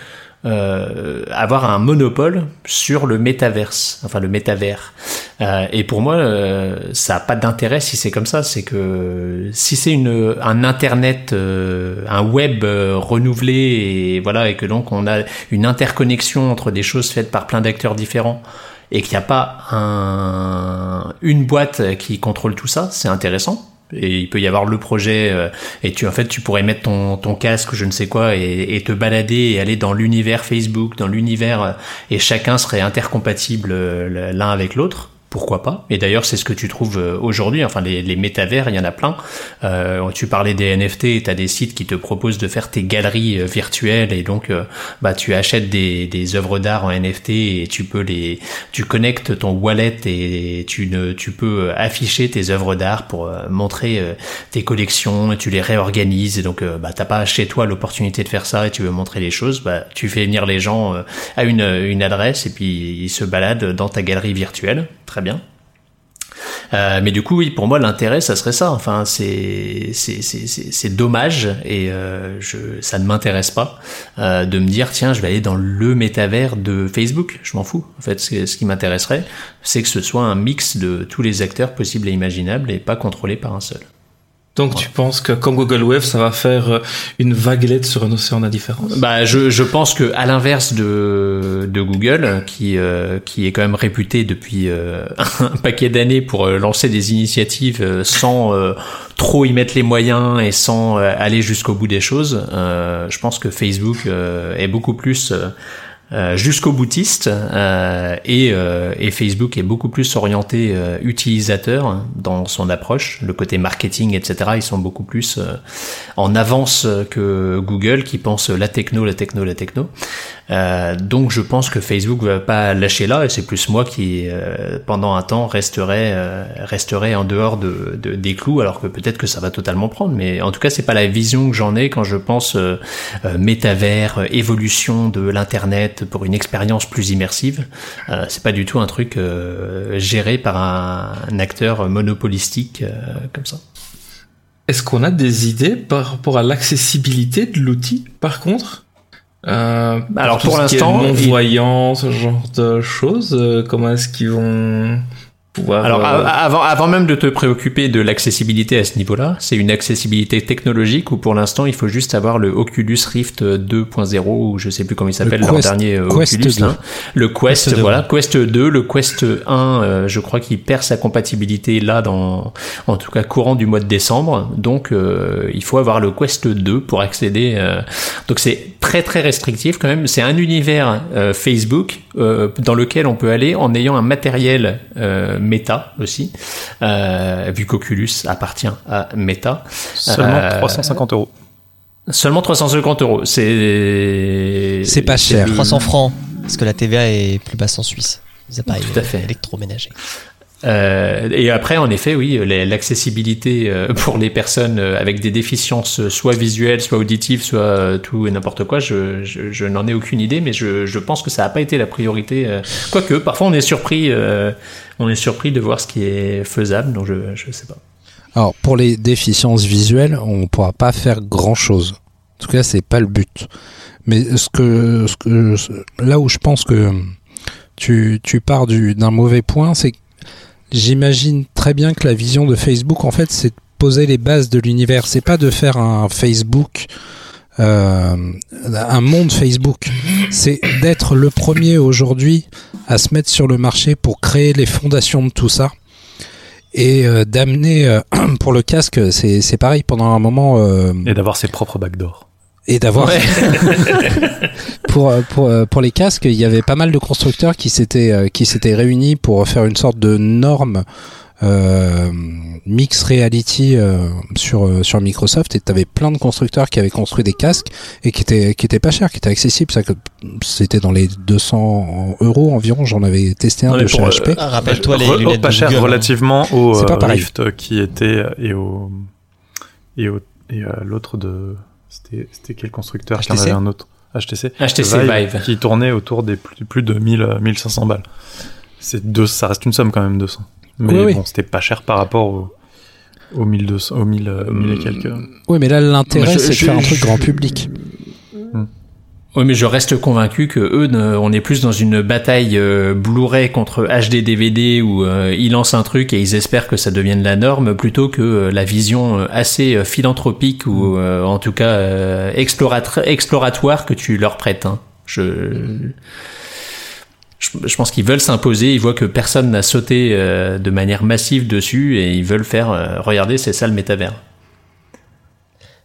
euh, avoir un monopole sur le métaverse, enfin le métavers. Euh, et pour moi, euh, ça n'a pas d'intérêt si c'est comme ça. C'est que si c'est une un internet, euh, un web euh, renouvelé et voilà, et que donc on a une interconnexion entre des choses faites par plein d'acteurs différents et qu'il n'y a pas un, une boîte qui contrôle tout ça, c'est intéressant. Et il peut y avoir le projet euh, et tu en fait tu pourrais mettre ton, ton casque je ne sais quoi et, et te balader et aller dans l'univers Facebook, dans l'univers euh, et chacun serait intercompatible euh, l'un avec l'autre. Pourquoi pas Et d'ailleurs, c'est ce que tu trouves euh, aujourd'hui. Enfin, les, les métavers, il y en a plein. Euh, tu parlais des NFT, et t'as des sites qui te proposent de faire tes galeries euh, virtuelles et donc, euh, bah, tu achètes des, des œuvres d'art en NFT et tu peux les, tu connectes ton wallet et tu ne, tu peux afficher tes œuvres d'art pour montrer tes collections et tu les réorganises et donc, bah, t'as pas chez toi l'opportunité de faire ça et tu veux montrer les choses, bah, tu fais venir les gens à une, une adresse et puis ils se baladent dans ta galerie virtuelle. Bien. Euh, mais du coup, oui, pour moi, l'intérêt, ça serait ça. Enfin, c'est c'est dommage et euh, je ça ne m'intéresse pas euh, de me dire tiens, je vais aller dans le métavers de Facebook. Je m'en fous. En fait, ce qui m'intéresserait, c'est que ce soit un mix de tous les acteurs possibles et imaginables et pas contrôlé par un seul. Donc tu penses que comme Google Wave, ça va faire euh, une vaguelette sur un océan d'indifférence? Bah, je, je pense que à l'inverse de, de Google, qui euh, qui est quand même réputé depuis euh, [laughs] un paquet d'années pour euh, lancer des initiatives euh, sans trop y mettre les moyens et sans aller jusqu'au bout des choses, je pense que Facebook est beaucoup plus euh, jusqu'au boutiste euh, et, euh, et, Facebook est beaucoup plus orienté euh, utilisateur dans son approche, le côté marketing, etc. Ils sont beaucoup plus euh, en avance que Google qui pense la techno, la techno, la techno. donc je pense que Facebook va pas lâcher là et c'est plus moi qui pendant un temps resterai resterai en dehors de, de, des clous alors que peut-être que ça va totalement prendre. Mais en tout cas c'est pas la vision que j'en ai quand je pense métavers, évolution de l'internet pour une expérience plus immersive. Euh, c'est pas du tout un truc euh, géré par un, un acteur monopolistique euh, comme ça. Est-ce qu'on a des idées par rapport à l'accessibilité de l'outil, par contre? Euh, Alors pour l'instant, non-voyant, ce genre de choses, comment est-ce qu'ils vont alors, euh, avant, avant même de te préoccuper de l'accessibilité à ce niveau-là, c'est une accessibilité technologique où pour l'instant il faut juste avoir le Oculus Rift 2.0 ou je sais plus comment il s'appelle leur dernier euh, Oculus. Là. Le Quest, voilà, Quest 2, le Quest 1, euh, je crois qu'il perd sa compatibilité là dans, en tout cas courant du mois de décembre. Donc il faut avoir le Quest 2 pour accéder. donc c'est très très restrictif quand même. C'est un univers Facebook dans lequel on peut aller en ayant un matériel Meta aussi, euh, vu qu'Oculus appartient à Meta. Seulement 350 euh, euros. Seulement 350 euros. C'est c'est pas cher. 300 francs parce que la TVA est plus basse en Suisse. Tout à fait. électroménager. Euh, et après, en effet, oui, l'accessibilité pour les personnes avec des déficiences, soit visuelles, soit auditives, soit tout et n'importe quoi, je, je, je n'en ai aucune idée, mais je, je pense que ça n'a pas été la priorité. Quoique, parfois, on est surpris, on est surpris de voir ce qui est faisable, donc je ne sais pas. Alors, pour les déficiences visuelles, on ne pourra pas faire grand-chose. En tout cas, c'est pas le but. Mais ce que, ce que, là où je pense que tu, tu pars d'un mauvais point, c'est que j'imagine très bien que la vision de Facebook, en fait, c'est de poser les bases de l'univers. C'est pas de faire un Facebook, euh, un monde Facebook. C'est d'être le premier aujourd'hui à se mettre sur le marché pour créer les fondations de tout ça. Et euh, d'amener euh, [clears throat] pour le casque, c'est pareil pendant un moment. Euh, et d'avoir ses propres backdoors et d'avoir [laughs] pour pour pour les casques, il y avait pas mal de constructeurs qui s'étaient qui s'étaient réunis pour faire une sorte de norme euh, mix reality euh, sur euh, sur Microsoft et tu avais plein de constructeurs qui avaient construit des casques et qui étaient qui étaient pas chers, qui étaient accessibles, ça que c'était dans les 200 euros environ. J'en avais testé un de chez HP. Rappelle-toi les lunettes pas cher hein. relativement au Rift qui était et au et au et à l'autre de c'était quel constructeur qui en avait un autre? HTC. HTC Vive, Qui tournait autour des plus, plus de 1000, 1500 balles. C'est deux, ça reste une somme quand même, 200. Mais bon, c'était pas cher par rapport au, aux 1200, aux 1000, 1000 et quelques. Oui, mais là, l'intérêt, c'est de faire un truc grand public. Oui, mais je reste convaincu que eux, on est plus dans une bataille euh, Blu-ray contre HD DVD où euh, ils lancent un truc et ils espèrent que ça devienne la norme plutôt que euh, la vision assez philanthropique ou en tout cas exploratoire que tu leur prêtes. Hein. Je, je, pense qu'ils veulent s'imposer. Ils voient que personne n'a sauté de manière massive dessus et ils veulent faire. regardez, c'est ça le métavers.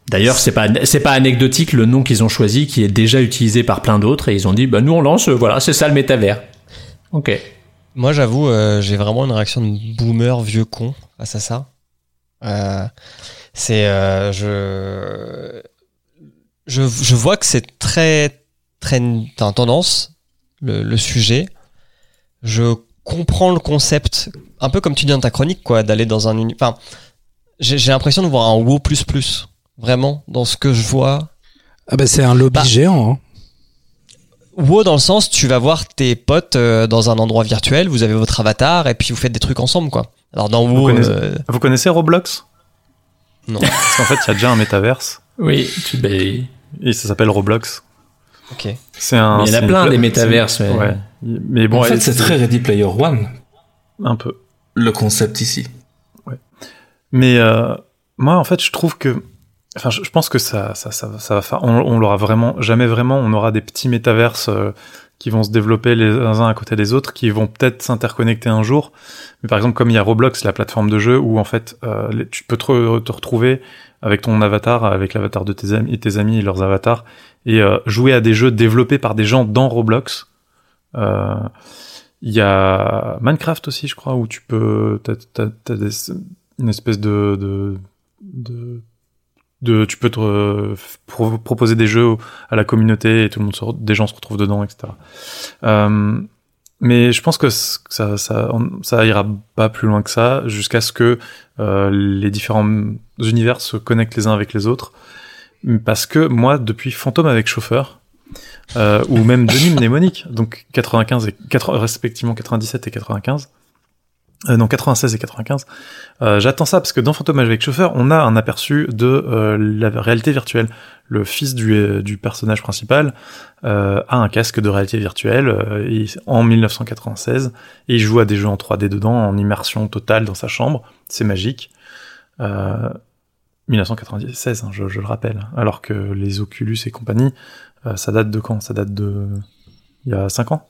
D'ailleurs, c'est pas c'est pas anecdotique le nom qu'ils ont choisi, qui est déjà utilisé par plein d'autres, et ils ont dit, bah nous on lance, voilà, c'est ça le métavers. Ok. Moi, j'avoue, euh, j'ai vraiment une réaction de boomer vieux con à ça. Euh, c'est euh, je, je je vois que c'est très très en tendance le, le sujet. Je comprends le concept, un peu comme tu dis dans ta chronique, quoi, d'aller dans un Enfin, j'ai l'impression de voir un WoW plus plus vraiment, dans ce que je vois. Ah bah c'est un lobby bah, géant. Hein. WoW dans le sens, tu vas voir tes potes euh, dans un endroit virtuel, vous avez votre avatar et puis vous faites des trucs ensemble, quoi. Alors dans WoW... Vous connaissez, euh, vous connaissez Roblox? Non. Parce qu'en fait, il y a déjà un métaverse. Oui, tu... Et ça s'appelle Roblox. Ok. C'est un. Mais il y en a plein des métaverses. Ouais. Mais bon, en fait, c'est très Ready Player One. Un peu. Le concept ici. Ouais. Mais euh, moi, en fait, je trouve que Enfin, je, pense que ça, ça, ça, ça va faire. On, on l'aura vraiment jamais vraiment. On aura des petits métaverses euh, qui vont se développer les uns à côté des autres, qui vont peut-être s'interconnecter un jour. Mais par exemple, comme il y a Roblox, la plateforme de jeu où en fait euh, tu peux te, re- te retrouver avec ton avatar, avec l'avatar de tes amis, et tes amis et leurs avatars, et euh, jouer à des jeux développés par des gens dans Roblox. Euh, Il y a Minecraft aussi, je crois, où tu peux, t'as, une espèce de, tu peux te proposer des jeux à la communauté et tout le monde se des gens se retrouvent dedans, etc. Euh, mais je pense que ça, ira pas plus loin que ça jusqu'à ce que euh, les différents univers se connectent les uns avec les autres. Parce que moi, depuis Fantôme avec chauffeur, euh, ou même Denis mnémonique, donc 95 et 80, respectivement 97 et 95, euh, non 96 et 95, euh, j'attends ça parce que dans Fantôme avec chauffeur, on a un aperçu de euh, la réalité virtuelle. Le fils du, euh, du personnage principal euh, a un casque de réalité virtuelle euh, et- en 1996 et il joue à des jeux en 3D dedans en immersion totale dans sa chambre. C'est magique. Euh, 1996, hein, je, je le rappelle. Alors que les Oculus et compagnie, euh, ça date de quand? Ça date de il y a 5 ans?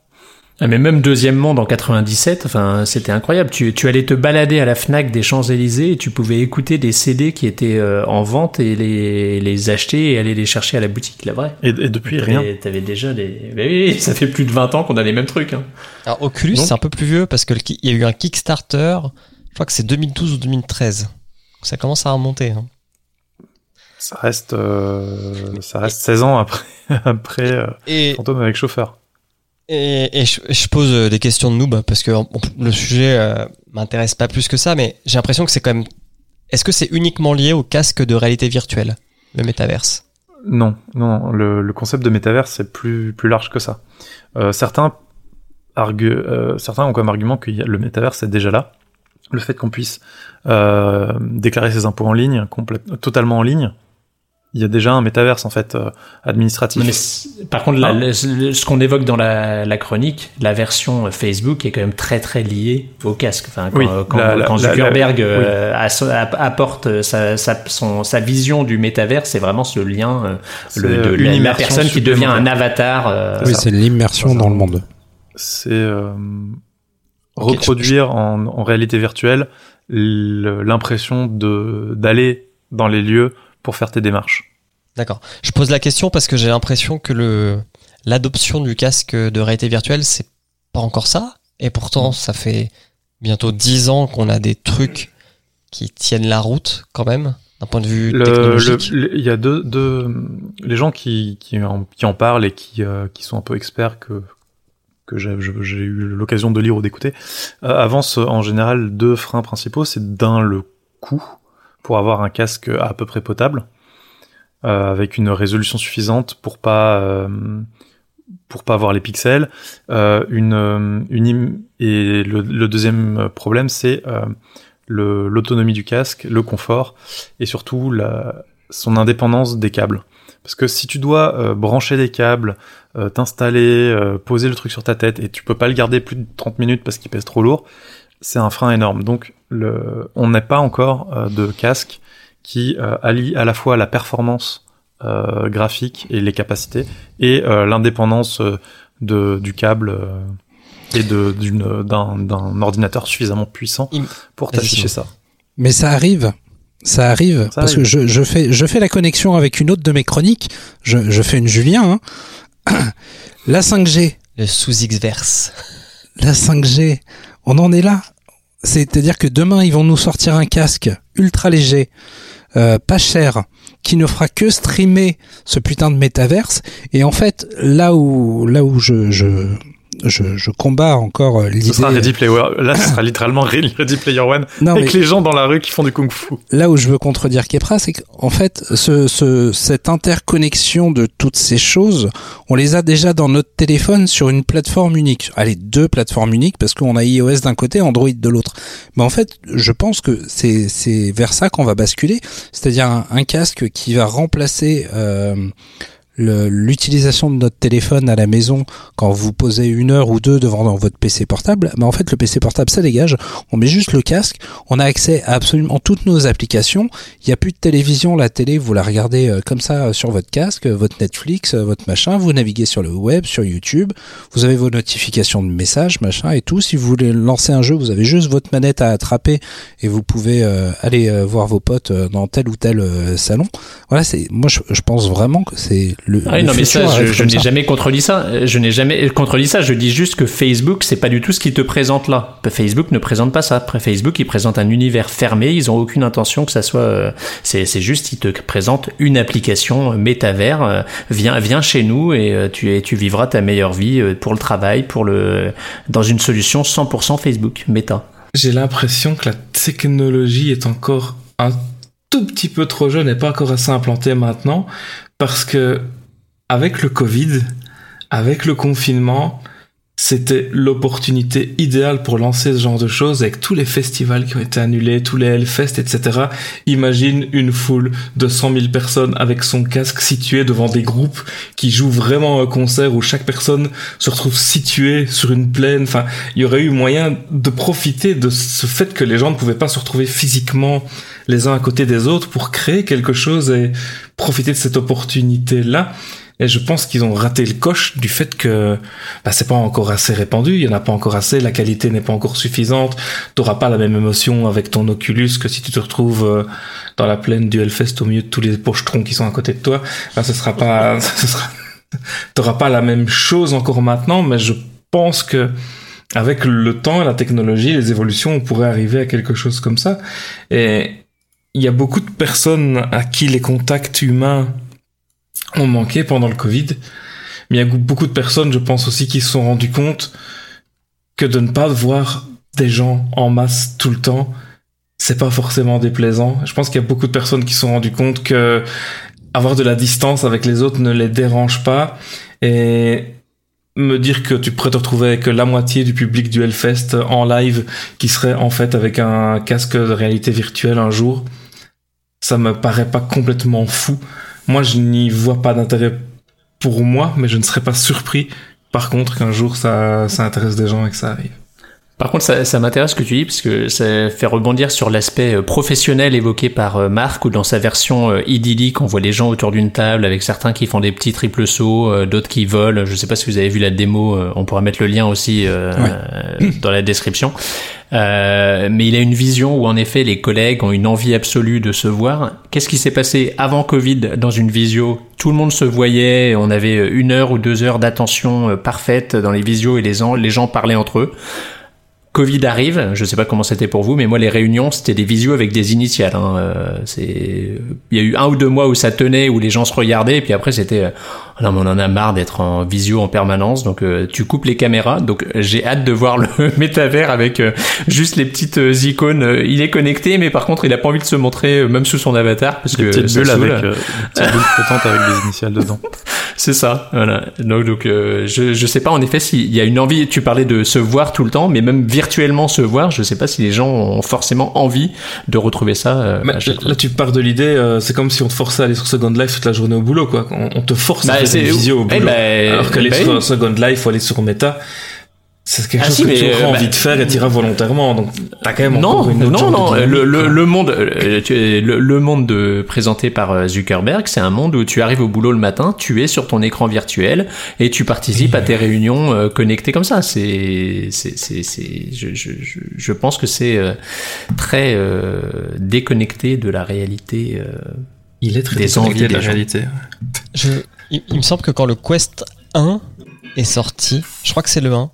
Ah, mais même deuxièmement, en 97, enfin, c'était incroyable. Tu, tu allais te balader à la Fnac des Champs-Élysées et tu pouvais écouter des CD qui étaient euh, en vente et les, les acheter et aller les chercher à la boutique, la vraie. Et, et depuis rien. T'avais déjà des. Mais oui, [laughs] ça fait plus de 20 ans qu'on a les mêmes trucs. Hein. Alors Oculus, c'est un peu plus vieux parce que le ki- il y a eu un Kickstarter, je crois que c'est 2012 ou 2013. Donc ça commence à remonter. hein. Ça reste, euh, ça reste 16 ans après, [laughs] après euh, Et, Fantôme avec chauffeur. Et, et je, je pose euh, des questions de noob parce que le sujet euh, m'intéresse pas plus que ça, mais j'ai l'impression que c'est quand même. Est-ce que c'est uniquement lié au casque de réalité virtuelle, le métaverse? Non, non, le, le concept de métavers c'est plus plus large que ça. Euh, certains argu- euh, certains ont comme argument que le métavers c'est déjà là. Le fait qu'on puisse euh, déclarer ses impôts en ligne, totalement en ligne, il y a déjà un métaverse en fait euh, administratif. Mais par contre, Ah. le- ce qu'on évoque dans la, la chronique, la version Facebook est quand même très très liée au casque. Enfin, quand, Oui, quand, la- la- quand la- Zuckerberg euh, apporte sa, sa, son, sa vision du métavers, c'est vraiment ce lien euh, le, de euh, la, une la personne qui devient un avatar. euh, Oui, c'est l'immersion dans le monde. c'est euh, reproduire en, en réalité virtuelle le- l'impression de d'aller dans les lieux pour faire tes démarches. D'accord. Je pose la question parce que j'ai l'impression que le l'adoption du casque de réalité virtuelle, c'est pas encore ça. Et pourtant, ça fait bientôt 10 ans qu'on a des trucs qui tiennent la route quand même, d'un point de vue Le- technologique. Il y a deux, deux les gens qui, qui, en, qui en parlent et qui, euh, qui sont un peu experts que que j'ai eu l'occasion de lire ou d'écouter euh, avancent en général deux freins principaux. C'est d'un le coût pour avoir un casque à peu près potable euh, avec une résolution suffisante pour pas euh, pour pas avoir les pixels. Euh, une une et le, deuxième problème c'est l'autonomie du casque, le confort et surtout la, son indépendance des câbles. Parce que si tu dois brancher des câbles, t'installer, poser le truc sur ta tête et tu peux pas le garder plus de 30 minutes parce qu'il pèse trop lourd, c'est un frein énorme. Donc le, on n'est pas encore euh, de casque qui euh, allie à la fois la performance euh, graphique et les capacités et euh, l'indépendance de, du câble euh, et d'un, ordinateur suffisamment puissant pour t'afficher ça. Mais ça arrive. Ça arrive. Ça parce arrive. que je, je fais, je fais la connexion avec une autre de mes chroniques. Je, je fais une Julien. hein. [clears throat] La 5G. Le sous-X-verse. La 5G. On en est là. C'est-à-dire que demain, ils vont nous sortir un casque ultra léger, euh, pas cher, qui ne fera que streamer ce putain de métaverse. Et en fait, là où, là où je, je, je, je combats encore euh, l'idée. Ce sera Ready Player Là, ce sera littéralement Ready Player One Non, mais avec les gens dans la rue qui font du kung-fu. là où je veux contredire Kepra, c'est qu'en fait, ce, ce, cette interconnexion de toutes ces choses, on les a déjà dans notre téléphone sur une plateforme unique. Allez, deux plateformes uniques parce qu'on a iOS d'un côté, Android de l'autre. Mais en fait, je pense que c'est c'est vers ça qu'on va basculer, c'est-à-dire un, un casque qui va remplacer euh, l'utilisation de notre téléphone à la maison quand vous posez une heure ou deux devant dans votre PC portable, mais en fait le PC portable ça dégage, on met juste le casque, on a accès à absolument toutes nos applications, il n'y a plus de télévision, la télé vous la regardez euh, comme ça sur votre casque, euh, votre Netflix, euh, votre machin, vous naviguez sur le web, sur YouTube, vous avez vos notifications de messages, machin et tout, si vous voulez lancer un jeu, vous avez juste votre manette à attraper et vous pouvez aller voir vos potes dans tel ou tel salon. Voilà, c'est moi je pense vraiment que c'est le, Ah oui, le non, mais ça, je, je n'ai jamais contredit ça. Je n'ai jamais contredit ça. Je dis juste que Facebook, c'est pas du tout ce qui te présente là. Facebook ne présente pas ça. Facebook, il présente un univers fermé. Ils ont aucune intention que ça soit. euh, C'est, juste, ils te présentent une application euh, métavers. euh, Viens, viens chez nous et tu, es- tu vivras ta meilleure vie pour le travail, pour le dans une solution 100% Facebook, méta. J'ai l'impression que la technologie est encore un tout petit peu trop jeune et pas encore assez implantée maintenant parce que avec le Covid, avec le confinement, c'était l'opportunité idéale pour lancer ce genre de choses avec tous les festivals qui ont été annulés, tous les Hellfest, etc. Imagine une foule de 100 000 personnes avec son casque situé devant des groupes qui jouent vraiment un concert où chaque personne se retrouve située sur une plaine. Enfin, il y aurait eu moyen de profiter de ce fait que les gens ne pouvaient pas se retrouver physiquement les uns à côté des autres pour créer quelque chose et profiter de cette opportunité-là. Et je pense qu'ils ont raté le coche du fait que bah, c'est pas encore assez répandu, il y en a pas encore assez, la qualité n'est pas encore suffisante, t'auras pas la même émotion avec ton Oculus que si tu te retrouves euh, dans la plaine du Hellfest au milieu de tous les pochetrons qui sont à côté de toi. Là, ce sera pas, [laughs] ce sera, t'auras pas la même chose encore maintenant, mais je pense que avec le temps la technologie, les évolutions, on pourrait arriver à quelque chose comme ça. Et il y a beaucoup de personnes à qui les contacts humains ont manqué pendant le Covid. Mais il y a beaucoup de personnes, je pense aussi, qui se sont rendus compte que de ne pas voir des gens en masse tout le temps, c'est pas forcément déplaisant. Je pense qu'il y a beaucoup de personnes qui se sont rendues compte que avoir de la distance avec les autres ne les dérange pas et me dire que tu pourrais te retrouver avec la moitié du public du Hellfest en live qui serait en fait avec un casque de réalité virtuelle un jour, ça me paraît pas complètement fou. Moi, je n'y vois pas d'intérêt pour moi, mais je ne serais pas surpris par contre qu'un jour ça, ça intéresse des gens et que ça arrive. Par contre, ça, ça m'intéresse ce que tu dis, parce que ça fait rebondir sur l'aspect euh, professionnel évoqué par euh, Marc, où dans sa version euh, idyllique, on voit les gens autour d'une table, avec certains qui font des petits triples sauts, d'autres qui volent. Je sais pas si vous avez vu la démo, on pourra mettre le lien aussi euh, dans la description. Euh, mais il a une vision où en effet les collègues ont une envie absolue de se voir. Qu'est-ce qui s'est passé avant Covid dans une visio? Tout le monde se voyait, on avait une heure ou deux heures d'attention parfaite dans les visios et les les gens parlaient entre eux. Covid arrive, je sais pas comment c'était pour vous, mais moi les réunions c'était des visios avec des initiales. Hein. Euh, c'est, il y a eu un ou deux mois où ça tenait, où les gens se regardaient, et puis après c'était, euh, oh non mais on en a marre d'être en visio en permanence, donc euh, tu coupes les caméras. Donc j'ai hâte de voir le [laughs] métavers avec euh, juste les petites icônes. Il est connecté, mais par contre il a pas envie de se montrer même sous son avatar parce Des que petites bulles avec euh, petites bulles avec des initiales dedans. [laughs] C'est ça, voilà. Donc, donc euh, je, je sais pas en effet s'il y a une envie, tu parlais de se voir tout le temps, mais même virtuellement se voir, je sais pas si les gens ont forcément envie de retrouver ça. euh, Mais à chaque fois. là, tu pars de l'idée, euh, c'est comme si on te forçait à aller sur Second Life toute la journée au boulot, quoi. On, on te force à Bah, faire c'est- des visios au eh boulot. ben, Alors qu'aller ben sur. Second Life ou aller sur Meta, c'est quelque Ah chose si, que mais, tu auras euh, envie bah, de faire et tu iras volontairement. Donc, t'as quand même Non, encore une autre non, de non. Le, le, le monde, euh, le, le monde de, présenté par euh, Zuckerberg, c'est un monde où tu arrives au boulot le matin, tu es sur ton écran virtuel et tu participes à tes réunions connectées comme ça. C'est, c'est, c'est, c'est- je, je, je, je pense que c'est euh, très euh, déconnecté de la réalité. euh, Il est très des déconnecté envies de la gens. réalité. Je, il, il me semble que quand le Quest 1 est sorti, je crois que c'est le 1,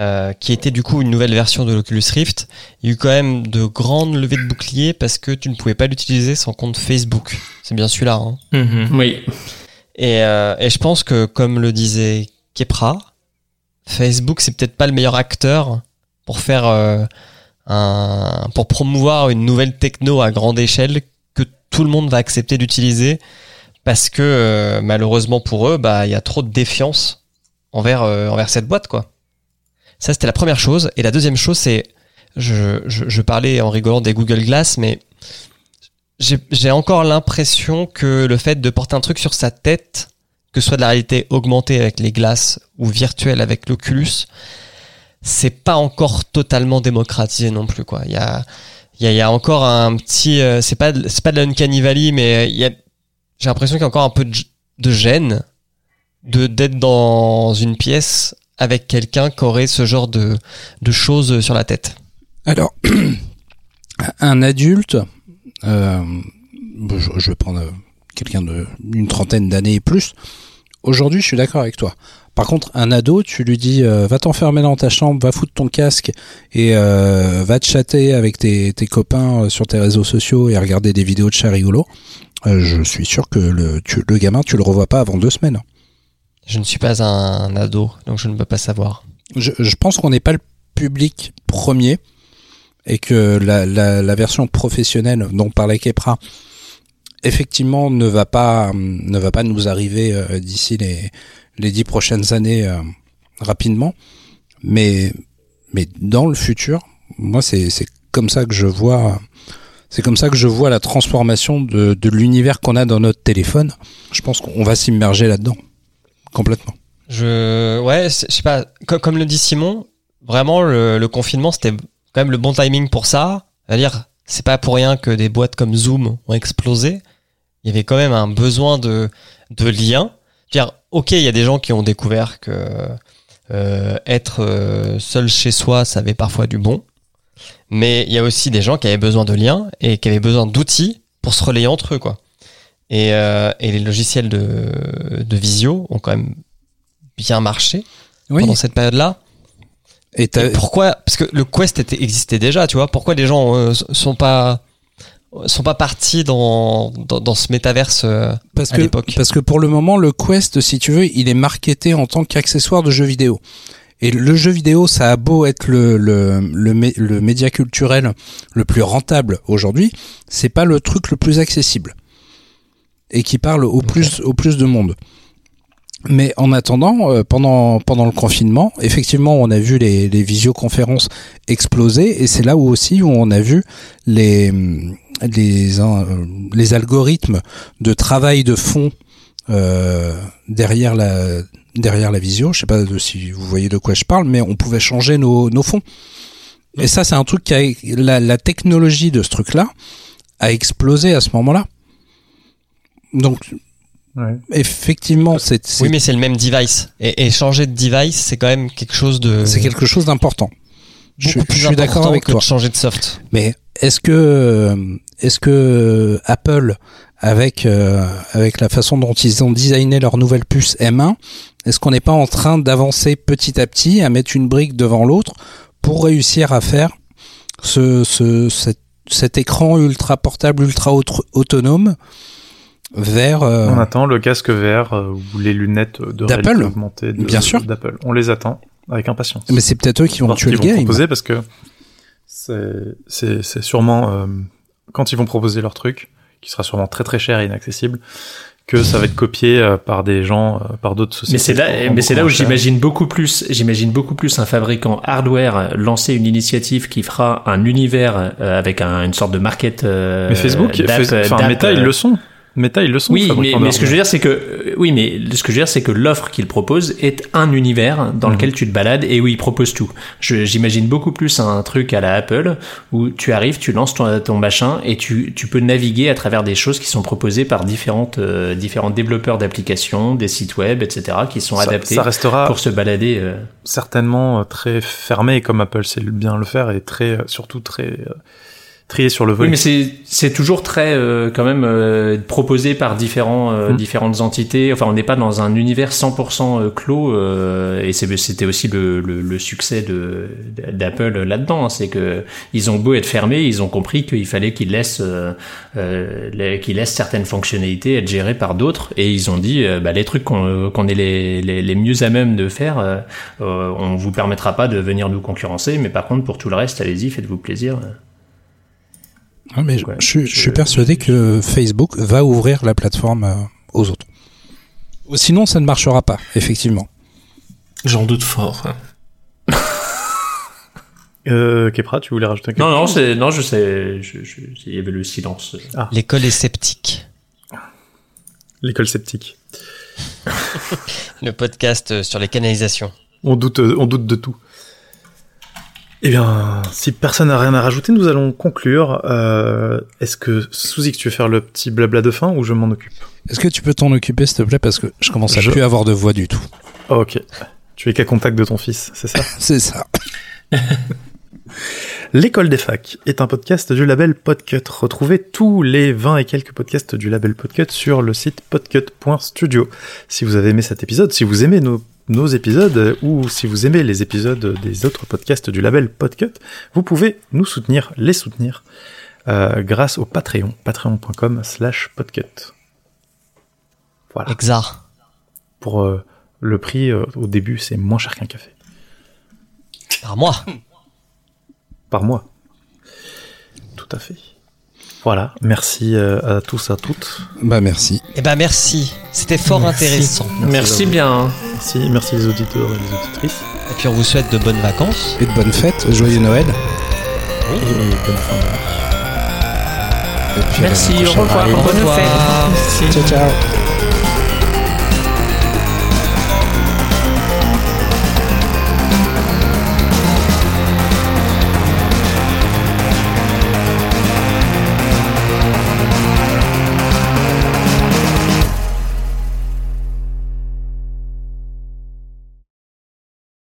euh, qui était du coup une nouvelle version de l'Oculus Rift, il y a eu quand même de grandes levées de boucliers parce que tu ne pouvais pas l'utiliser sans compte Facebook. C'est bien celui-là. Hein. Mhm. Oui. Et, euh, et je pense que, comme le disait Kepra, Facebook c'est peut-être pas le meilleur acteur pour faire euh, un, pour promouvoir une nouvelle techno à grande échelle que tout le monde va accepter d'utiliser parce que euh, malheureusement pour eux, bah il y a trop de défiance envers euh, envers cette boîte quoi. Ça c'était la première chose. Et la deuxième chose c'est je, je, je parlais en rigolant des Google Glass, mais j'ai encore l'impression que le fait de porter un truc sur sa tête que ce soit de la réalité augmentée avec les glaces ou virtuelle avec l'Oculus, c'est pas encore totalement démocratisé non plus quoi. Il y a il y encore un petit euh, c'est pas c'est pas de la uncanny valley mais il y a j'ai l'impression qu'il y a encore un peu de, de gêne de d'être dans une pièce avec quelqu'un qui aurait ce genre de choses sur la tête. Alors, [clears throat] un adulte, euh, je, vais prendre euh, quelqu'un de une trentaine d'années et plus. Aujourd'hui, je suis d'accord avec toi. Par contre, un ado, tu lui dis euh, va t'enfermer dans ta chambre, va foutre ton casque et va te chatter avec tes, copains sur tes réseaux sociaux et regarder des vidéos de chats rigolos. Euh, je suis sûr que le, le gamin, tu le revois pas avant deux semaines. Je ne suis pas un ado donc je ne peux pas savoir. je, je pense qu'on n'est pas le public premier et que la, la, la version professionnelle dont parlait Kepra effectivement ne va pas ne va pas nous arriver euh, d'ici les les dix prochaines années euh, rapidement. Mais mais dans le futur moi c'est c'est comme ça que je vois c'est comme ça que je vois la transformation de, de l'univers qu'on a dans notre téléphone. Je pense qu'on va s'immerger là-dedans complètement Je ouais, je sais pas co- comme le dit Simon, vraiment le, confinement c'était quand même le bon timing pour ça. C'est-à-dire c'est pas pour rien que des boîtes comme Zoom ont explosé. Il y avait quand même un besoin de de lien. Dire, OK, il y a des gens qui ont découvert que euh, être euh, seul chez soi, ça avait parfois du bon. Mais il y a aussi des gens qui avaient besoin de liens et qui avaient besoin d'outils pour se relayer entre eux, quoi. Et, euh, et les logiciels de, de visio ont quand même bien marché oui pendant cette période-là. et Et pourquoi Parce que le Quest était, existait déjà, tu vois. Pourquoi les gens euh, sont pas sont pas partis dans dans, dans ce métaverse euh, parce à que l'époque? parce que pour le moment le Quest si tu veux il est marketé en tant qu'accessoire de jeu vidéo et le jeu vidéo ça a beau être le le le, le média culturel le plus rentable aujourd'hui c'est pas le truc le plus accessible et qui parle au plus au plus de monde mais en attendant, euh, pendant pendant le confinement, effectivement, on a vu les, les visioconférences exploser, et c'est là où aussi où on a vu les les euh, les algorithmes de travail de fond euh, derrière la derrière la visio. Je sais pas si vous voyez de quoi je parle, mais on pouvait changer nos nos fonds. Et ça, c'est un truc qui a la, la technologie de ce truc-là a explosé à ce moment-là. Donc Ouais. effectivement, c'est c'est Oui, mais c'est le même device. Et, et changer de device, c'est quand même quelque chose de c'est quelque chose d'important. Je, suis d'accord important avec que toi. de changer de soft. Mais est-ce que euh, est-ce que Apple avec euh, avec la façon dont ils ont designé leur nouvelle puce M1, est-ce qu'on n'est pas en train d'avancer petit à petit à mettre une brique devant l'autre pour réussir à faire ce, ce cet, cet écran ultra portable, ultra autre- autonome vers euh, On attend le casque VR euh, ou les lunettes de D'Apple réalité augmentée de- Bien sûr. d'Apple. On les attend avec impatience. mais c'est peut-être eux qui vont tuer le game. proposer parce que c'est c'est c'est sûrement euh, quand ils vont proposer leur truc qui sera sûrement très très cher et inaccessible que ça va être copié euh, par des gens euh, par d'autres sociétés. Mais c'est là, mais c'est là où j'imagine beaucoup plus, j'imagine beaucoup plus un fabricant hardware lancer une initiative qui fera un univers euh, avec un- une sorte de market. euh, Mais Facebook, enfin Meta, ils le sont. Meta, ils le sont. Oui, mais, mais ce que je veux dire, c'est que euh, oui, mais ce que je veux dire, c'est que l'offre qu'il propose est un univers dans Mhm. lequel tu te balades et où il propose tout. Je- J'imagine beaucoup plus un truc à la Apple où tu arrives, tu lances ton, ton machin et tu, tu peux naviguer à travers des choses qui sont proposées par différentes euh, différents développeurs d'applications, des sites web, etc., qui sont ça, adaptés ça restera pour se balader. euh. certainement euh, très fermé comme Apple sait bien le faire et très euh, surtout très euh, trié sur le Oui, volet. mais c'est c'est toujours très euh, quand même euh, proposé par différents euh, Mm. différentes entités. Enfin, on n'est pas dans un univers 100% euh, clos euh, et c'est- c'était aussi le, le, le succès de d'Apple là-dedans. hein. C'est que ils ont beau être fermés, ils ont compris qu'il fallait qu'ils laissent euh, euh, qu'ils laissent certaines fonctionnalités être gérées par d'autres et ils ont dit bah, les trucs qu'on qu'on est les, les, les mieux à même de faire, on vous permettra pas de venir nous concurrencer, mais par contre pour tout le reste, allez-y, faites-vous plaisir. Ah, mais je, Ouais, je suis- je suis je- persuadé que Facebook va ouvrir la plateforme euh, aux autres. Sinon, ça ne marchera pas, effectivement. J'en doute fort. hein. [laughs] Euh, Kepra, tu voulais rajouter quelque Non, non, chose c'est, non, je sais, je, je- il y avait le silence. L'école est sceptique. L'école sceptique. [laughs] Le podcast sur les canalisations. On doute, on doute de tout. Eh bien, si personne n'a rien à rajouter, nous allons conclure. Euh, Est-ce que Souzy, que tu veux faire le petit blabla de fin ou je m'en occupe Est-ce que tu peux t'en occuper, s'il te plaît, parce que je commence à Je- plus avoir de voix du tout. Oh, Ok. Tu es qu'à contact de ton fils, c'est ça [laughs] C'est ça. [laughs] L'école des facs est un podcast du label Podcut. Retrouvez tous les 20 et quelques podcasts du label Podcut sur le site podcut.studio. Si vous avez aimé cet épisode, si vous aimez nos, nos épisodes ou si vous aimez les épisodes des autres podcasts du label Podcut, vous pouvez nous soutenir, les soutenir, euh, grâce au Patreon, patreon.com slash podcut. Voilà. Exar. Pour euh, le prix, euh, au début, c'est moins cher qu'un café. Par moi. par mois. Tout à fait. Voilà, merci euh, à tous, à toutes. Bah merci. Eh ben merci. C'était fort Merci. intéressant. Merci bien. Merci, merci les auditeurs et les auditrices. Et puis on vous souhaite de bonnes vacances. Et de bonnes fêtes, joyeux Noël. Et bonne fin d'année. Et Merci, au revoir. Bonne revoir. fête. Ciao, ciao.